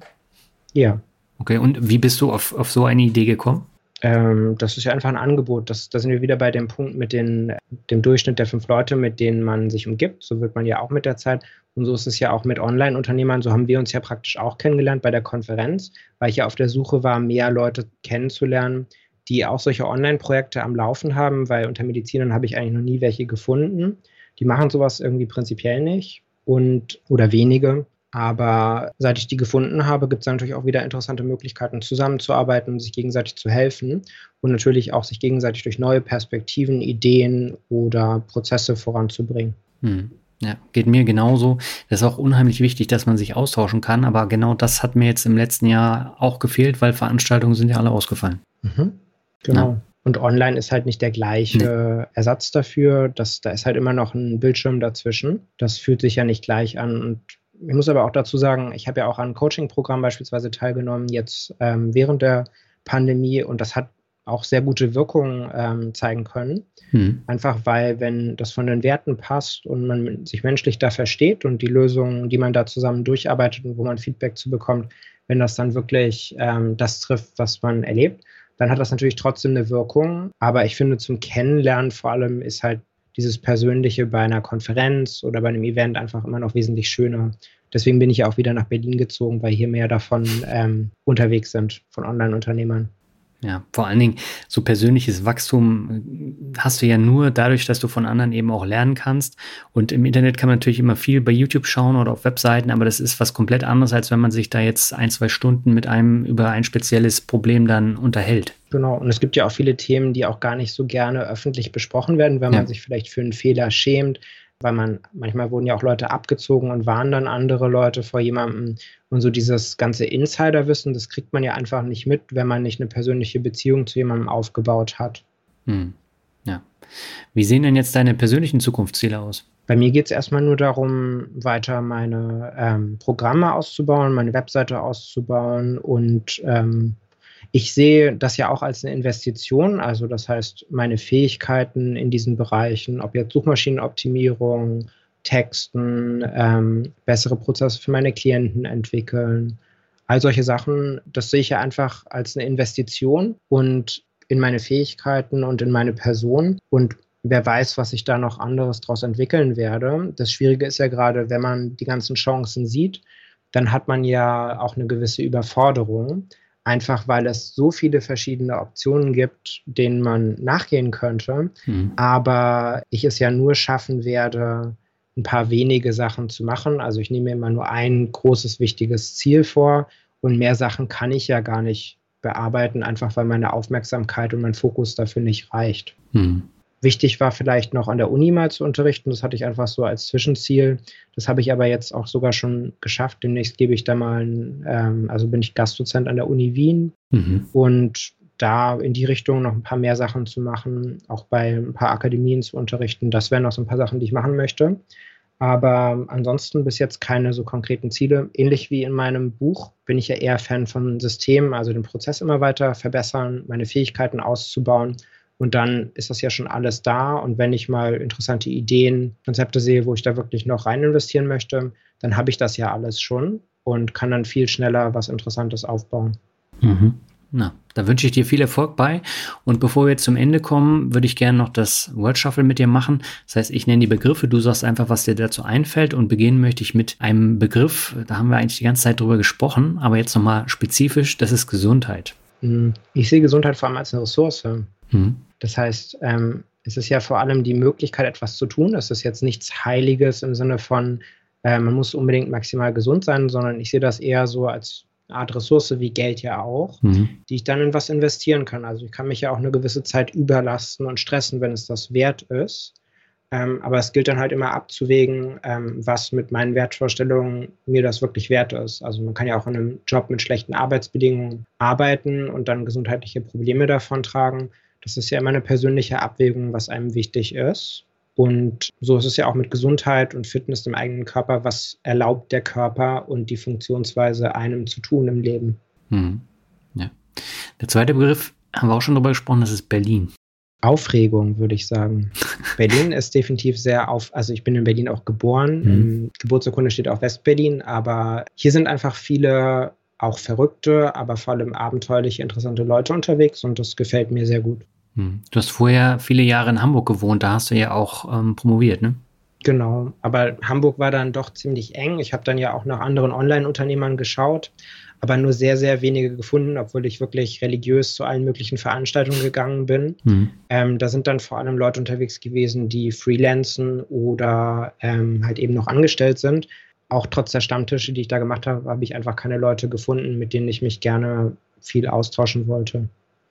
Ja. Okay, und wie bist du auf, auf so eine Idee gekommen? Ähm, das ist ja einfach ein Angebot. Das, da sind wir wieder bei dem Punkt mit den, dem Durchschnitt der fünf Leute, mit denen man sich umgibt. So wird man ja auch mit der Zeit. Und so ist es ja auch mit Online-Unternehmern. So haben wir uns ja praktisch auch kennengelernt bei der Konferenz, weil ich ja auf der Suche war, mehr Leute kennenzulernen, die auch solche Online-Projekte am Laufen haben, weil unter Medizinern habe ich eigentlich noch nie welche gefunden. Die machen sowas irgendwie prinzipiell nicht und oder wenige. Aber seit ich die gefunden habe, gibt es natürlich auch wieder interessante Möglichkeiten, zusammenzuarbeiten und sich gegenseitig zu helfen und natürlich auch sich gegenseitig durch neue Perspektiven, Ideen oder Prozesse voranzubringen. Hm. Ja, geht mir genauso. Das ist auch unheimlich wichtig, dass man sich austauschen kann. Aber genau das hat mir jetzt im letzten Jahr auch gefehlt, weil Veranstaltungen sind ja alle ausgefallen. Mhm. Genau. Ja. Und online ist halt nicht der gleiche nee. Ersatz dafür. Das, da ist halt immer noch ein Bildschirm dazwischen. Das fühlt sich ja nicht gleich an. Und ich muss aber auch dazu sagen, ich habe ja auch an Coaching-Programmen beispielsweise teilgenommen, jetzt ähm, während der Pandemie und das hat auch sehr gute Wirkungen ähm, zeigen können. Hm. Einfach weil, wenn das von den Werten passt und man sich menschlich da versteht und die Lösungen, die man da zusammen durcharbeitet und wo man Feedback zu bekommt, wenn das dann wirklich ähm, das trifft, was man erlebt, dann hat das natürlich trotzdem eine Wirkung. Aber ich finde, zum Kennenlernen vor allem ist halt dieses Persönliche bei einer Konferenz oder bei einem Event einfach immer noch wesentlich schöner. Deswegen bin ich auch wieder nach Berlin gezogen, weil hier mehr davon ähm, unterwegs sind, von Online-Unternehmern. Ja, vor allen Dingen so persönliches Wachstum hast du ja nur dadurch, dass du von anderen eben auch lernen kannst. Und im Internet kann man natürlich immer viel bei YouTube schauen oder auf Webseiten, aber das ist was komplett anderes, als wenn man sich da jetzt ein, zwei Stunden mit einem über ein spezielles Problem dann unterhält. Genau, und es gibt ja auch viele Themen, die auch gar nicht so gerne öffentlich besprochen werden, wenn ja. man sich vielleicht für einen Fehler schämt, weil man manchmal wurden ja auch Leute abgezogen und waren dann andere Leute vor jemandem. Und so dieses ganze Insiderwissen, das kriegt man ja einfach nicht mit, wenn man nicht eine persönliche Beziehung zu jemandem aufgebaut hat. Hm. Ja. Wie sehen denn jetzt deine persönlichen Zukunftsziele aus? Bei mir geht es erstmal nur darum, weiter meine ähm, Programme auszubauen, meine Webseite auszubauen und ähm, ich sehe das ja auch als eine Investition, also das heißt, meine Fähigkeiten in diesen Bereichen, ob jetzt Suchmaschinenoptimierung, Texten, ähm, bessere Prozesse für meine Klienten entwickeln, all solche Sachen, das sehe ich ja einfach als eine Investition und in meine Fähigkeiten und in meine Person. Und wer weiß, was ich da noch anderes daraus entwickeln werde. Das Schwierige ist ja gerade, wenn man die ganzen Chancen sieht, dann hat man ja auch eine gewisse Überforderung einfach weil es so viele verschiedene Optionen gibt, denen man nachgehen könnte. Mhm. Aber ich es ja nur schaffen werde, ein paar wenige Sachen zu machen. Also ich nehme mir immer nur ein großes, wichtiges Ziel vor und mehr Sachen kann ich ja gar nicht bearbeiten, einfach weil meine Aufmerksamkeit und mein Fokus dafür nicht reicht. Mhm. Wichtig war vielleicht noch an der Uni mal zu unterrichten. Das hatte ich einfach so als Zwischenziel. Das habe ich aber jetzt auch sogar schon geschafft. Demnächst gebe ich da mal, ein, ähm, also bin ich Gastdozent an der Uni Wien. Mhm. Und da in die Richtung noch ein paar mehr Sachen zu machen, auch bei ein paar Akademien zu unterrichten. Das wären noch so ein paar Sachen, die ich machen möchte. Aber ansonsten bis jetzt keine so konkreten Ziele. Ähnlich wie in meinem Buch bin ich ja eher Fan von Systemen, also den Prozess immer weiter verbessern, meine Fähigkeiten auszubauen. Und dann ist das ja schon alles da. Und wenn ich mal interessante Ideen, Konzepte sehe, wo ich da wirklich noch rein investieren möchte, dann habe ich das ja alles schon und kann dann viel schneller was Interessantes aufbauen. Mhm. Na, da wünsche ich dir viel Erfolg bei. Und bevor wir zum Ende kommen, würde ich gerne noch das Word Shuffle mit dir machen. Das heißt, ich nenne die Begriffe, du sagst einfach, was dir dazu einfällt. Und beginnen möchte ich mit einem Begriff, da haben wir eigentlich die ganze Zeit drüber gesprochen, aber jetzt nochmal spezifisch, das ist Gesundheit. Hm, ich sehe Gesundheit vor allem als eine Ressource. Mhm. Das heißt, ähm, es ist ja vor allem die Möglichkeit, etwas zu tun. Es ist jetzt nichts Heiliges im Sinne von, äh, man muss unbedingt maximal gesund sein, sondern ich sehe das eher so als eine Art Ressource wie Geld ja auch, mhm. die ich dann in was investieren kann. Also ich kann mich ja auch eine gewisse Zeit überlasten und stressen, wenn es das wert ist. Ähm, aber es gilt dann halt immer abzuwägen, ähm, was mit meinen Wertvorstellungen mir das wirklich wert ist. Also man kann ja auch in einem Job mit schlechten Arbeitsbedingungen arbeiten und dann gesundheitliche Probleme davon tragen. Das ist ja immer eine persönliche Abwägung, was einem wichtig ist. Und so ist es ja auch mit Gesundheit und Fitness im eigenen Körper. Was erlaubt der Körper und die Funktionsweise einem zu tun im Leben? Hm. Ja. Der zweite Begriff, haben wir auch schon darüber gesprochen, das ist Berlin. Aufregung, würde ich sagen. Berlin ist definitiv sehr auf, also ich bin in Berlin auch geboren. Mhm. Geburtsurkunde steht auch Westberlin, aber hier sind einfach viele auch verrückte, aber vor allem abenteuerliche, interessante Leute unterwegs und das gefällt mir sehr gut. Hm. Du hast vorher viele Jahre in Hamburg gewohnt, da hast du ja auch ähm, promoviert, ne? Genau, aber Hamburg war dann doch ziemlich eng. Ich habe dann ja auch nach anderen Online-Unternehmern geschaut, aber nur sehr, sehr wenige gefunden, obwohl ich wirklich religiös zu allen möglichen Veranstaltungen gegangen bin. Mhm. Ähm, da sind dann vor allem Leute unterwegs gewesen, die freelancen oder ähm, halt eben noch angestellt sind. Auch trotz der Stammtische, die ich da gemacht habe, habe ich einfach keine Leute gefunden, mit denen ich mich gerne viel austauschen wollte.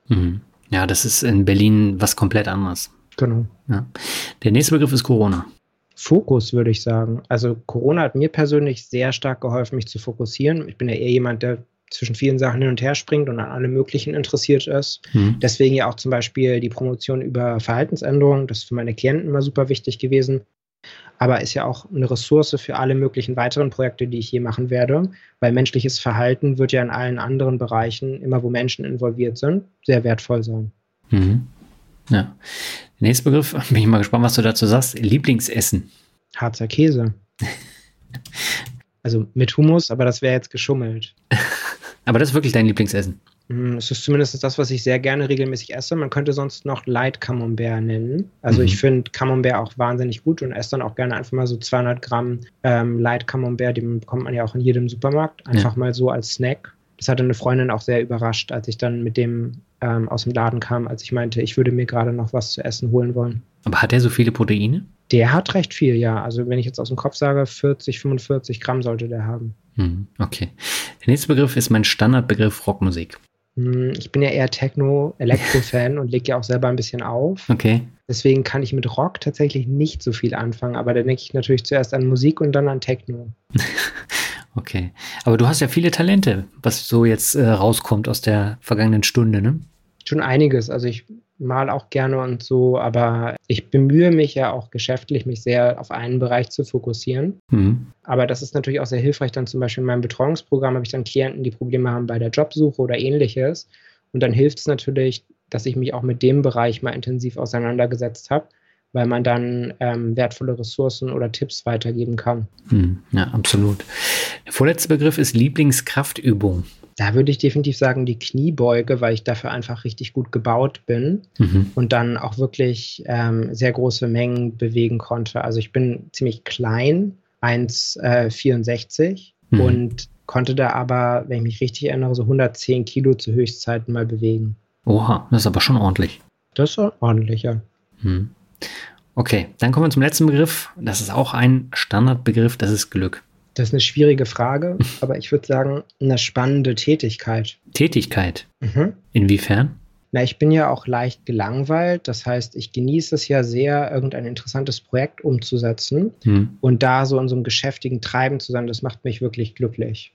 Mhm. Ja, das ist in Berlin was komplett anderes. Genau. Ja. Der nächste Begriff ist Corona. Fokus, würde ich sagen. Also Corona hat mir persönlich sehr stark geholfen, mich zu fokussieren. Ich bin ja eher jemand, der zwischen vielen Sachen hin und her springt und an allem Möglichen interessiert ist. Mhm. Deswegen ja auch zum Beispiel die Promotion über Verhaltensänderungen. Das ist für meine Klienten immer super wichtig gewesen aber ist ja auch eine Ressource für alle möglichen weiteren Projekte, die ich je machen werde, weil menschliches Verhalten wird ja in allen anderen Bereichen, immer wo Menschen involviert sind, sehr wertvoll sein. Mhm. Ja. Der nächste Begriff, bin ich mal gespannt, was du dazu sagst. Lieblingsessen. Harzer Käse. also mit Hummus, aber das wäre jetzt geschummelt. aber das ist wirklich dein Lieblingsessen. Mm, es ist zumindest das, was ich sehr gerne regelmäßig esse. Man könnte sonst noch Light Camembert nennen. Also mhm. ich finde Camembert auch wahnsinnig gut und esse dann auch gerne einfach mal so 200 Gramm ähm, Light Camembert. Den bekommt man ja auch in jedem Supermarkt. Einfach ja. mal so als Snack. Das hatte eine Freundin auch sehr überrascht, als ich dann mit dem ähm, aus dem Laden kam, als ich meinte, ich würde mir gerade noch was zu essen holen wollen. Aber hat der so viele Proteine? Der hat recht viel, ja. Also wenn ich jetzt aus dem Kopf sage, 40, 45 Gramm sollte der haben. Mhm, okay. Der nächste Begriff ist mein Standardbegriff Rockmusik. Hm, ich bin ja eher Techno-Elektro-Fan und lege ja auch selber ein bisschen auf. Okay. Deswegen kann ich mit Rock tatsächlich nicht so viel anfangen, aber da denke ich natürlich zuerst an Musik und dann an Techno. okay. Aber du hast ja viele Talente, was so jetzt äh, rauskommt aus der vergangenen Stunde, ne? Schon einiges. Also ich mal auch gerne und so, aber ich bemühe mich ja auch geschäftlich, mich sehr auf einen Bereich zu fokussieren. Mhm. Aber das ist natürlich auch sehr hilfreich. Dann zum Beispiel in meinem Betreuungsprogramm habe ich dann Klienten, die Probleme haben bei der Jobsuche oder ähnliches. Und dann hilft es natürlich, dass ich mich auch mit dem Bereich mal intensiv auseinandergesetzt habe, weil man dann ähm, wertvolle Ressourcen oder Tipps weitergeben kann. Mhm. Ja, absolut. Der vorletzte Begriff ist Lieblingskraftübung. Da würde ich definitiv sagen, die Kniebeuge, weil ich dafür einfach richtig gut gebaut bin mhm. und dann auch wirklich ähm, sehr große Mengen bewegen konnte. Also ich bin ziemlich klein, 1,64 äh, mhm. und konnte da aber, wenn ich mich richtig erinnere, so 110 Kilo zu Höchstzeiten mal bewegen. Oha, das ist aber schon ordentlich. Das ist ordentlich, ja. Mhm. Okay, dann kommen wir zum letzten Begriff. Das ist auch ein Standardbegriff, das ist Glück. Das ist eine schwierige Frage, aber ich würde sagen, eine spannende Tätigkeit. Tätigkeit? Mhm. Inwiefern? Na, ich bin ja auch leicht gelangweilt. Das heißt, ich genieße es ja sehr, irgendein interessantes Projekt umzusetzen hm. und da so in so einem geschäftigen Treiben zu sein, das macht mich wirklich glücklich.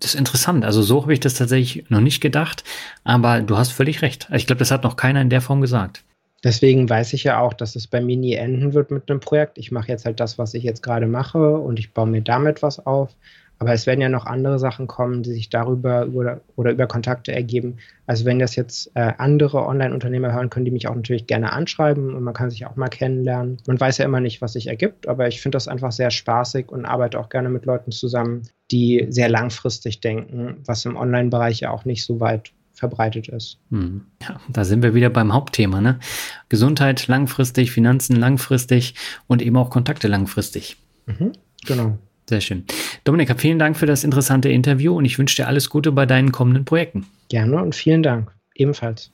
Das ist interessant. Also so habe ich das tatsächlich noch nicht gedacht, aber du hast völlig recht. Ich glaube, das hat noch keiner in der Form gesagt. Deswegen weiß ich ja auch, dass es bei mir nie enden wird mit einem Projekt. Ich mache jetzt halt das, was ich jetzt gerade mache und ich baue mir damit was auf. Aber es werden ja noch andere Sachen kommen, die sich darüber oder, oder über Kontakte ergeben. Also wenn das jetzt äh, andere Online-Unternehmer hören, können die mich auch natürlich gerne anschreiben und man kann sich auch mal kennenlernen. Man weiß ja immer nicht, was sich ergibt, aber ich finde das einfach sehr spaßig und arbeite auch gerne mit Leuten zusammen, die sehr langfristig denken, was im Online-Bereich ja auch nicht so weit verbreitet ist. Hm. Ja, da sind wir wieder beim Hauptthema, ne? Gesundheit langfristig, Finanzen langfristig und eben auch Kontakte langfristig. Mhm, genau. Sehr schön. Dominika, vielen Dank für das interessante Interview und ich wünsche dir alles Gute bei deinen kommenden Projekten. Gerne und vielen Dank. Ebenfalls.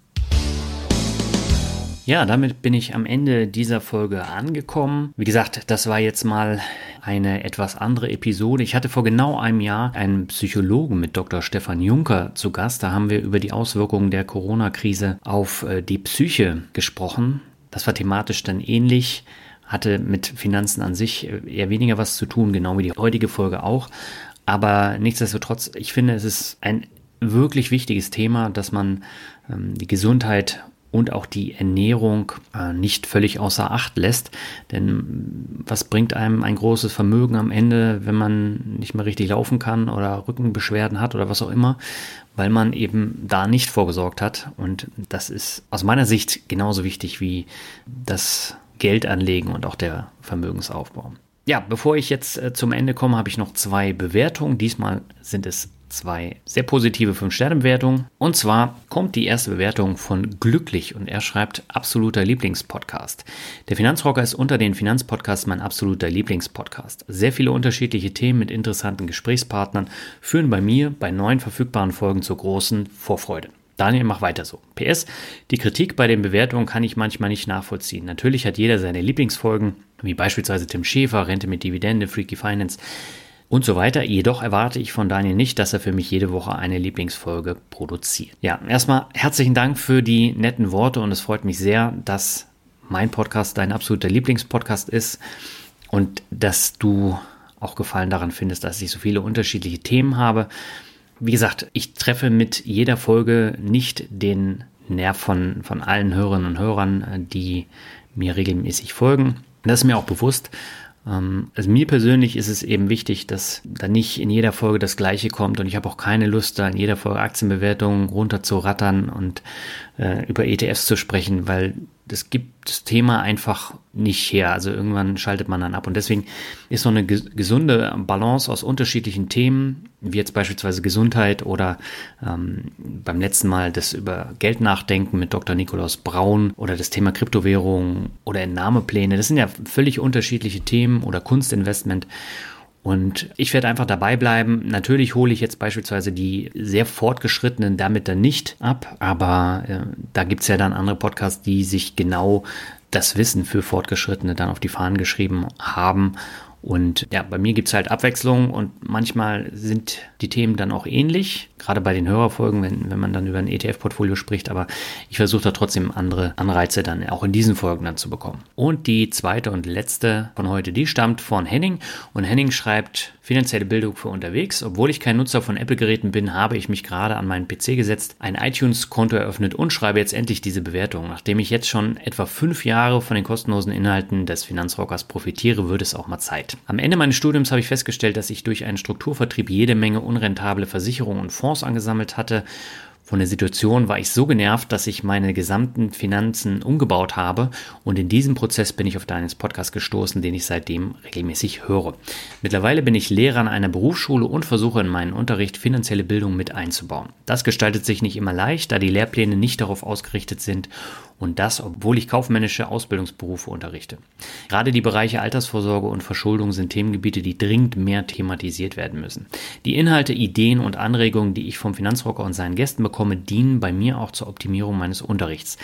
Ja, damit bin ich am Ende dieser Folge angekommen. Wie gesagt, das war jetzt mal eine etwas andere Episode. Ich hatte vor genau einem Jahr einen Psychologen mit Dr. Stefan Juncker zu Gast. Da haben wir über die Auswirkungen der Corona-Krise auf äh, die Psyche gesprochen. Das war thematisch dann ähnlich hatte mit Finanzen an sich äh, eher weniger was zu tun, genau wie die heutige Folge auch. Aber nichtsdestotrotz, ich finde, es ist ein wirklich wichtiges Thema, dass man ähm, die Gesundheit und auch die Ernährung äh, nicht völlig außer Acht lässt. Denn was bringt einem ein großes Vermögen am Ende, wenn man nicht mehr richtig laufen kann oder Rückenbeschwerden hat oder was auch immer, weil man eben da nicht vorgesorgt hat. Und das ist aus meiner Sicht genauso wichtig wie das Geld anlegen und auch der Vermögensaufbau. Ja, bevor ich jetzt äh, zum Ende komme, habe ich noch zwei Bewertungen. Diesmal sind es zwei sehr positive 5-Sterne-Bewertungen. Und zwar kommt die erste Bewertung von Glücklich und er schreibt absoluter Lieblingspodcast. Der Finanzrocker ist unter den Finanzpodcasts mein absoluter Lieblingspodcast. Sehr viele unterschiedliche Themen mit interessanten Gesprächspartnern führen bei mir bei neuen verfügbaren Folgen zur großen Vorfreude. Daniel, mach weiter so. PS, die Kritik bei den Bewertungen kann ich manchmal nicht nachvollziehen. Natürlich hat jeder seine Lieblingsfolgen, wie beispielsweise Tim Schäfer, Rente mit Dividende, Freaky Finance und so weiter. Jedoch erwarte ich von Daniel nicht, dass er für mich jede Woche eine Lieblingsfolge produziert. Ja, erstmal herzlichen Dank für die netten Worte und es freut mich sehr, dass mein Podcast dein absoluter Lieblingspodcast ist und dass du auch Gefallen daran findest, dass ich so viele unterschiedliche Themen habe. Wie gesagt, ich treffe mit jeder Folge nicht den Nerv von, von allen Hörerinnen und Hörern, die mir regelmäßig folgen. Das ist mir auch bewusst. Ähm, also mir persönlich ist es eben wichtig, dass da nicht in jeder Folge das Gleiche kommt und ich habe auch keine Lust, da in jeder Folge Aktienbewertungen runter zu rattern und äh, über ETFs zu sprechen, weil das gibt das Thema einfach nicht her. Also irgendwann schaltet man dann ab. Und deswegen ist so eine gesunde Balance aus unterschiedlichen Themen, wie jetzt beispielsweise Gesundheit oder ähm, beim letzten Mal das über Geld nachdenken mit Dr. Nikolaus Braun oder das Thema Kryptowährung oder Entnahmepläne. Das sind ja völlig unterschiedliche Themen oder Kunstinvestment. Und ich werde einfach dabei bleiben. Natürlich hole ich jetzt beispielsweise die sehr fortgeschrittenen damit dann nicht ab, aber äh, da gibt es ja dann andere Podcasts, die sich genau das Wissen für Fortgeschrittene dann auf die Fahnen geschrieben haben und ja, bei mir gibt es halt Abwechslung und manchmal sind die Themen dann auch ähnlich, gerade bei den Hörerfolgen, wenn, wenn man dann über ein ETF-Portfolio spricht, aber ich versuche da trotzdem andere Anreize dann auch in diesen Folgen dann zu bekommen. Und die zweite und letzte von heute, die stammt von Henning und Henning schreibt finanzielle Bildung für unterwegs. Obwohl ich kein Nutzer von Apple-Geräten bin, habe ich mich gerade an meinen PC gesetzt, ein iTunes-Konto eröffnet und schreibe jetzt endlich diese Bewertung. Nachdem ich jetzt schon etwa fünf Jahre von den kostenlosen Inhalten des Finanzrockers profitiere, wird es auch mal Zeit. Am Ende meines Studiums habe ich festgestellt, dass ich durch einen Strukturvertrieb jede Menge unrentable Versicherungen und Fonds angesammelt hatte von der Situation war ich so genervt, dass ich meine gesamten Finanzen umgebaut habe und in diesem Prozess bin ich auf deines Podcast gestoßen, den ich seitdem regelmäßig höre. Mittlerweile bin ich Lehrer an einer Berufsschule und versuche in meinen Unterricht finanzielle Bildung mit einzubauen. Das gestaltet sich nicht immer leicht, da die Lehrpläne nicht darauf ausgerichtet sind Und das, obwohl ich kaufmännische Ausbildungsberufe unterrichte. Gerade die Bereiche Altersvorsorge und Verschuldung sind Themengebiete, die dringend mehr thematisiert werden müssen. Die Inhalte, Ideen und Anregungen, die ich vom Finanzrocker und seinen Gästen bekomme, dienen bei mir auch zur Optimierung meines Unterrichts.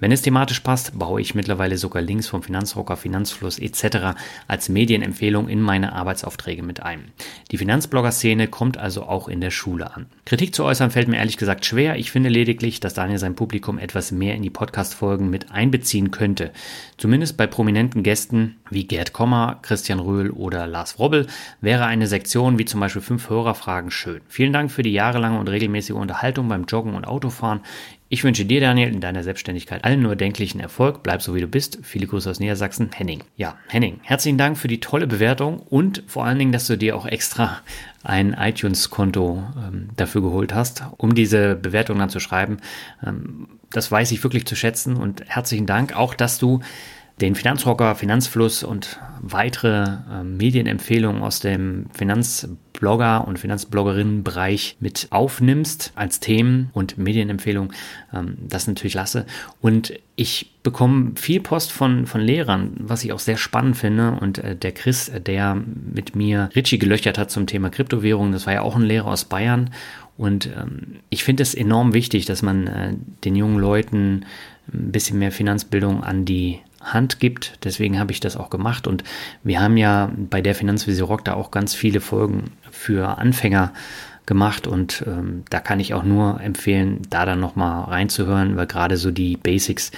Wenn es thematisch passt, baue ich mittlerweile sogar Links vom Finanzrocker, Finanzfluss etc. als Medienempfehlung in meine Arbeitsaufträge mit ein. Die Finanzblogger-Szene kommt also auch in der Schule an. Kritik zu äußern fällt mir ehrlich gesagt schwer. Ich finde lediglich, dass Daniel sein Publikum etwas mehr in die Podcast-Folgen mit einbeziehen könnte. Zumindest bei prominenten Gästen wie Gerd Kommer, Christian Röhl oder Lars Wrobbel wäre eine Sektion wie zum Beispiel fünf Hörerfragen schön. Vielen Dank für die jahrelange und regelmäßige Unterhaltung beim Joggen und Autofahren. Ich wünsche dir, Daniel, in deiner Selbstständigkeit allen nur denklichen Erfolg. Bleib so, wie du bist. Viele Grüße aus Niedersachsen. Henning. Ja, Henning, herzlichen Dank für die tolle Bewertung und vor allen Dingen, dass du dir auch extra ein iTunes-Konto ähm, dafür geholt hast, um diese Bewertung dann zu schreiben. Ähm, das weiß ich wirklich zu schätzen und herzlichen Dank auch, dass du den Finanzrocker, Finanzfluss und weitere äh, Medienempfehlungen aus dem Finanzblogger und Finanzbloggerinnenbereich mit aufnimmst als Themen und Medienempfehlungen. Ähm, das natürlich lasse. Und ich bekomme viel Post von, von Lehrern, was ich auch sehr spannend finde. Und äh, der Chris, der mit mir Ritchie gelöchert hat zum Thema Kryptowährung, das war ja auch ein Lehrer aus Bayern. Und ähm, ich finde es enorm wichtig, dass man äh, den jungen Leuten ein bisschen mehr Finanzbildung an die Hand gibt. Deswegen habe ich das auch gemacht. Und wir haben ja bei der Finanzvisier Rock da auch ganz viele Folgen für Anfänger gemacht und ähm, da kann ich auch nur empfehlen, da dann nochmal reinzuhören, weil gerade so die Basics,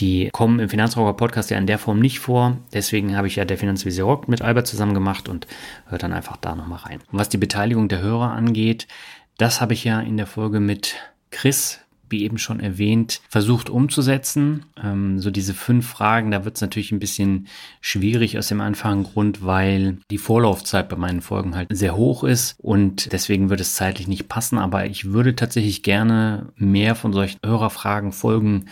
die kommen im Finanzrocker Podcast ja in der Form nicht vor. Deswegen habe ich ja der Finanzvisier Rock mit Albert zusammen gemacht und hört dann einfach da nochmal rein. Und was die Beteiligung der Hörer angeht, das habe ich ja in der Folge mit Chris wie eben schon erwähnt, versucht umzusetzen. Ähm, so diese fünf Fragen, da wird es natürlich ein bisschen schwierig aus dem einfachen Grund, weil die Vorlaufzeit bei meinen Folgen halt sehr hoch ist und deswegen wird es zeitlich nicht passen. Aber ich würde tatsächlich gerne mehr von solchen Hörerfragen Folgen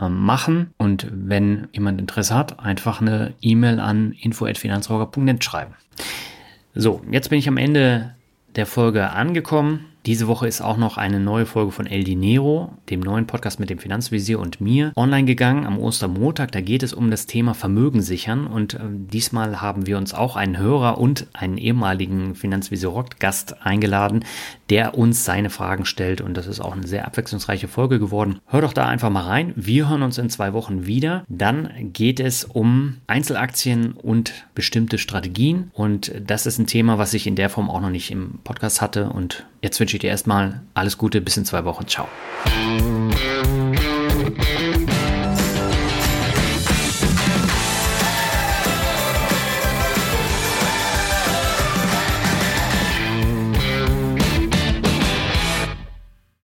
ähm, machen und wenn jemand Interesse hat, einfach eine E-Mail an info@finanzrocker.net schreiben. So, jetzt bin ich am Ende der Folge angekommen. Diese Woche ist auch noch eine neue Folge von El Dinero, dem neuen Podcast mit dem Finanzvisier und mir, online gegangen am Ostermontag. Da geht es um das Thema Vermögen sichern und äh, diesmal haben wir uns auch einen Hörer und einen ehemaligen Finanzvisier Rock Gast eingeladen, der uns seine Fragen stellt und das ist auch eine sehr abwechslungsreiche Folge geworden. Hör doch da einfach mal rein. Wir hören uns in zwei Wochen wieder. Dann geht es um Einzelaktien und bestimmte Strategien und das ist ein Thema, was ich in der Form auch noch nicht im Podcast hatte und jetzt wünsche ich dir erstmal alles Gute bis in zwei Wochen. Ciao.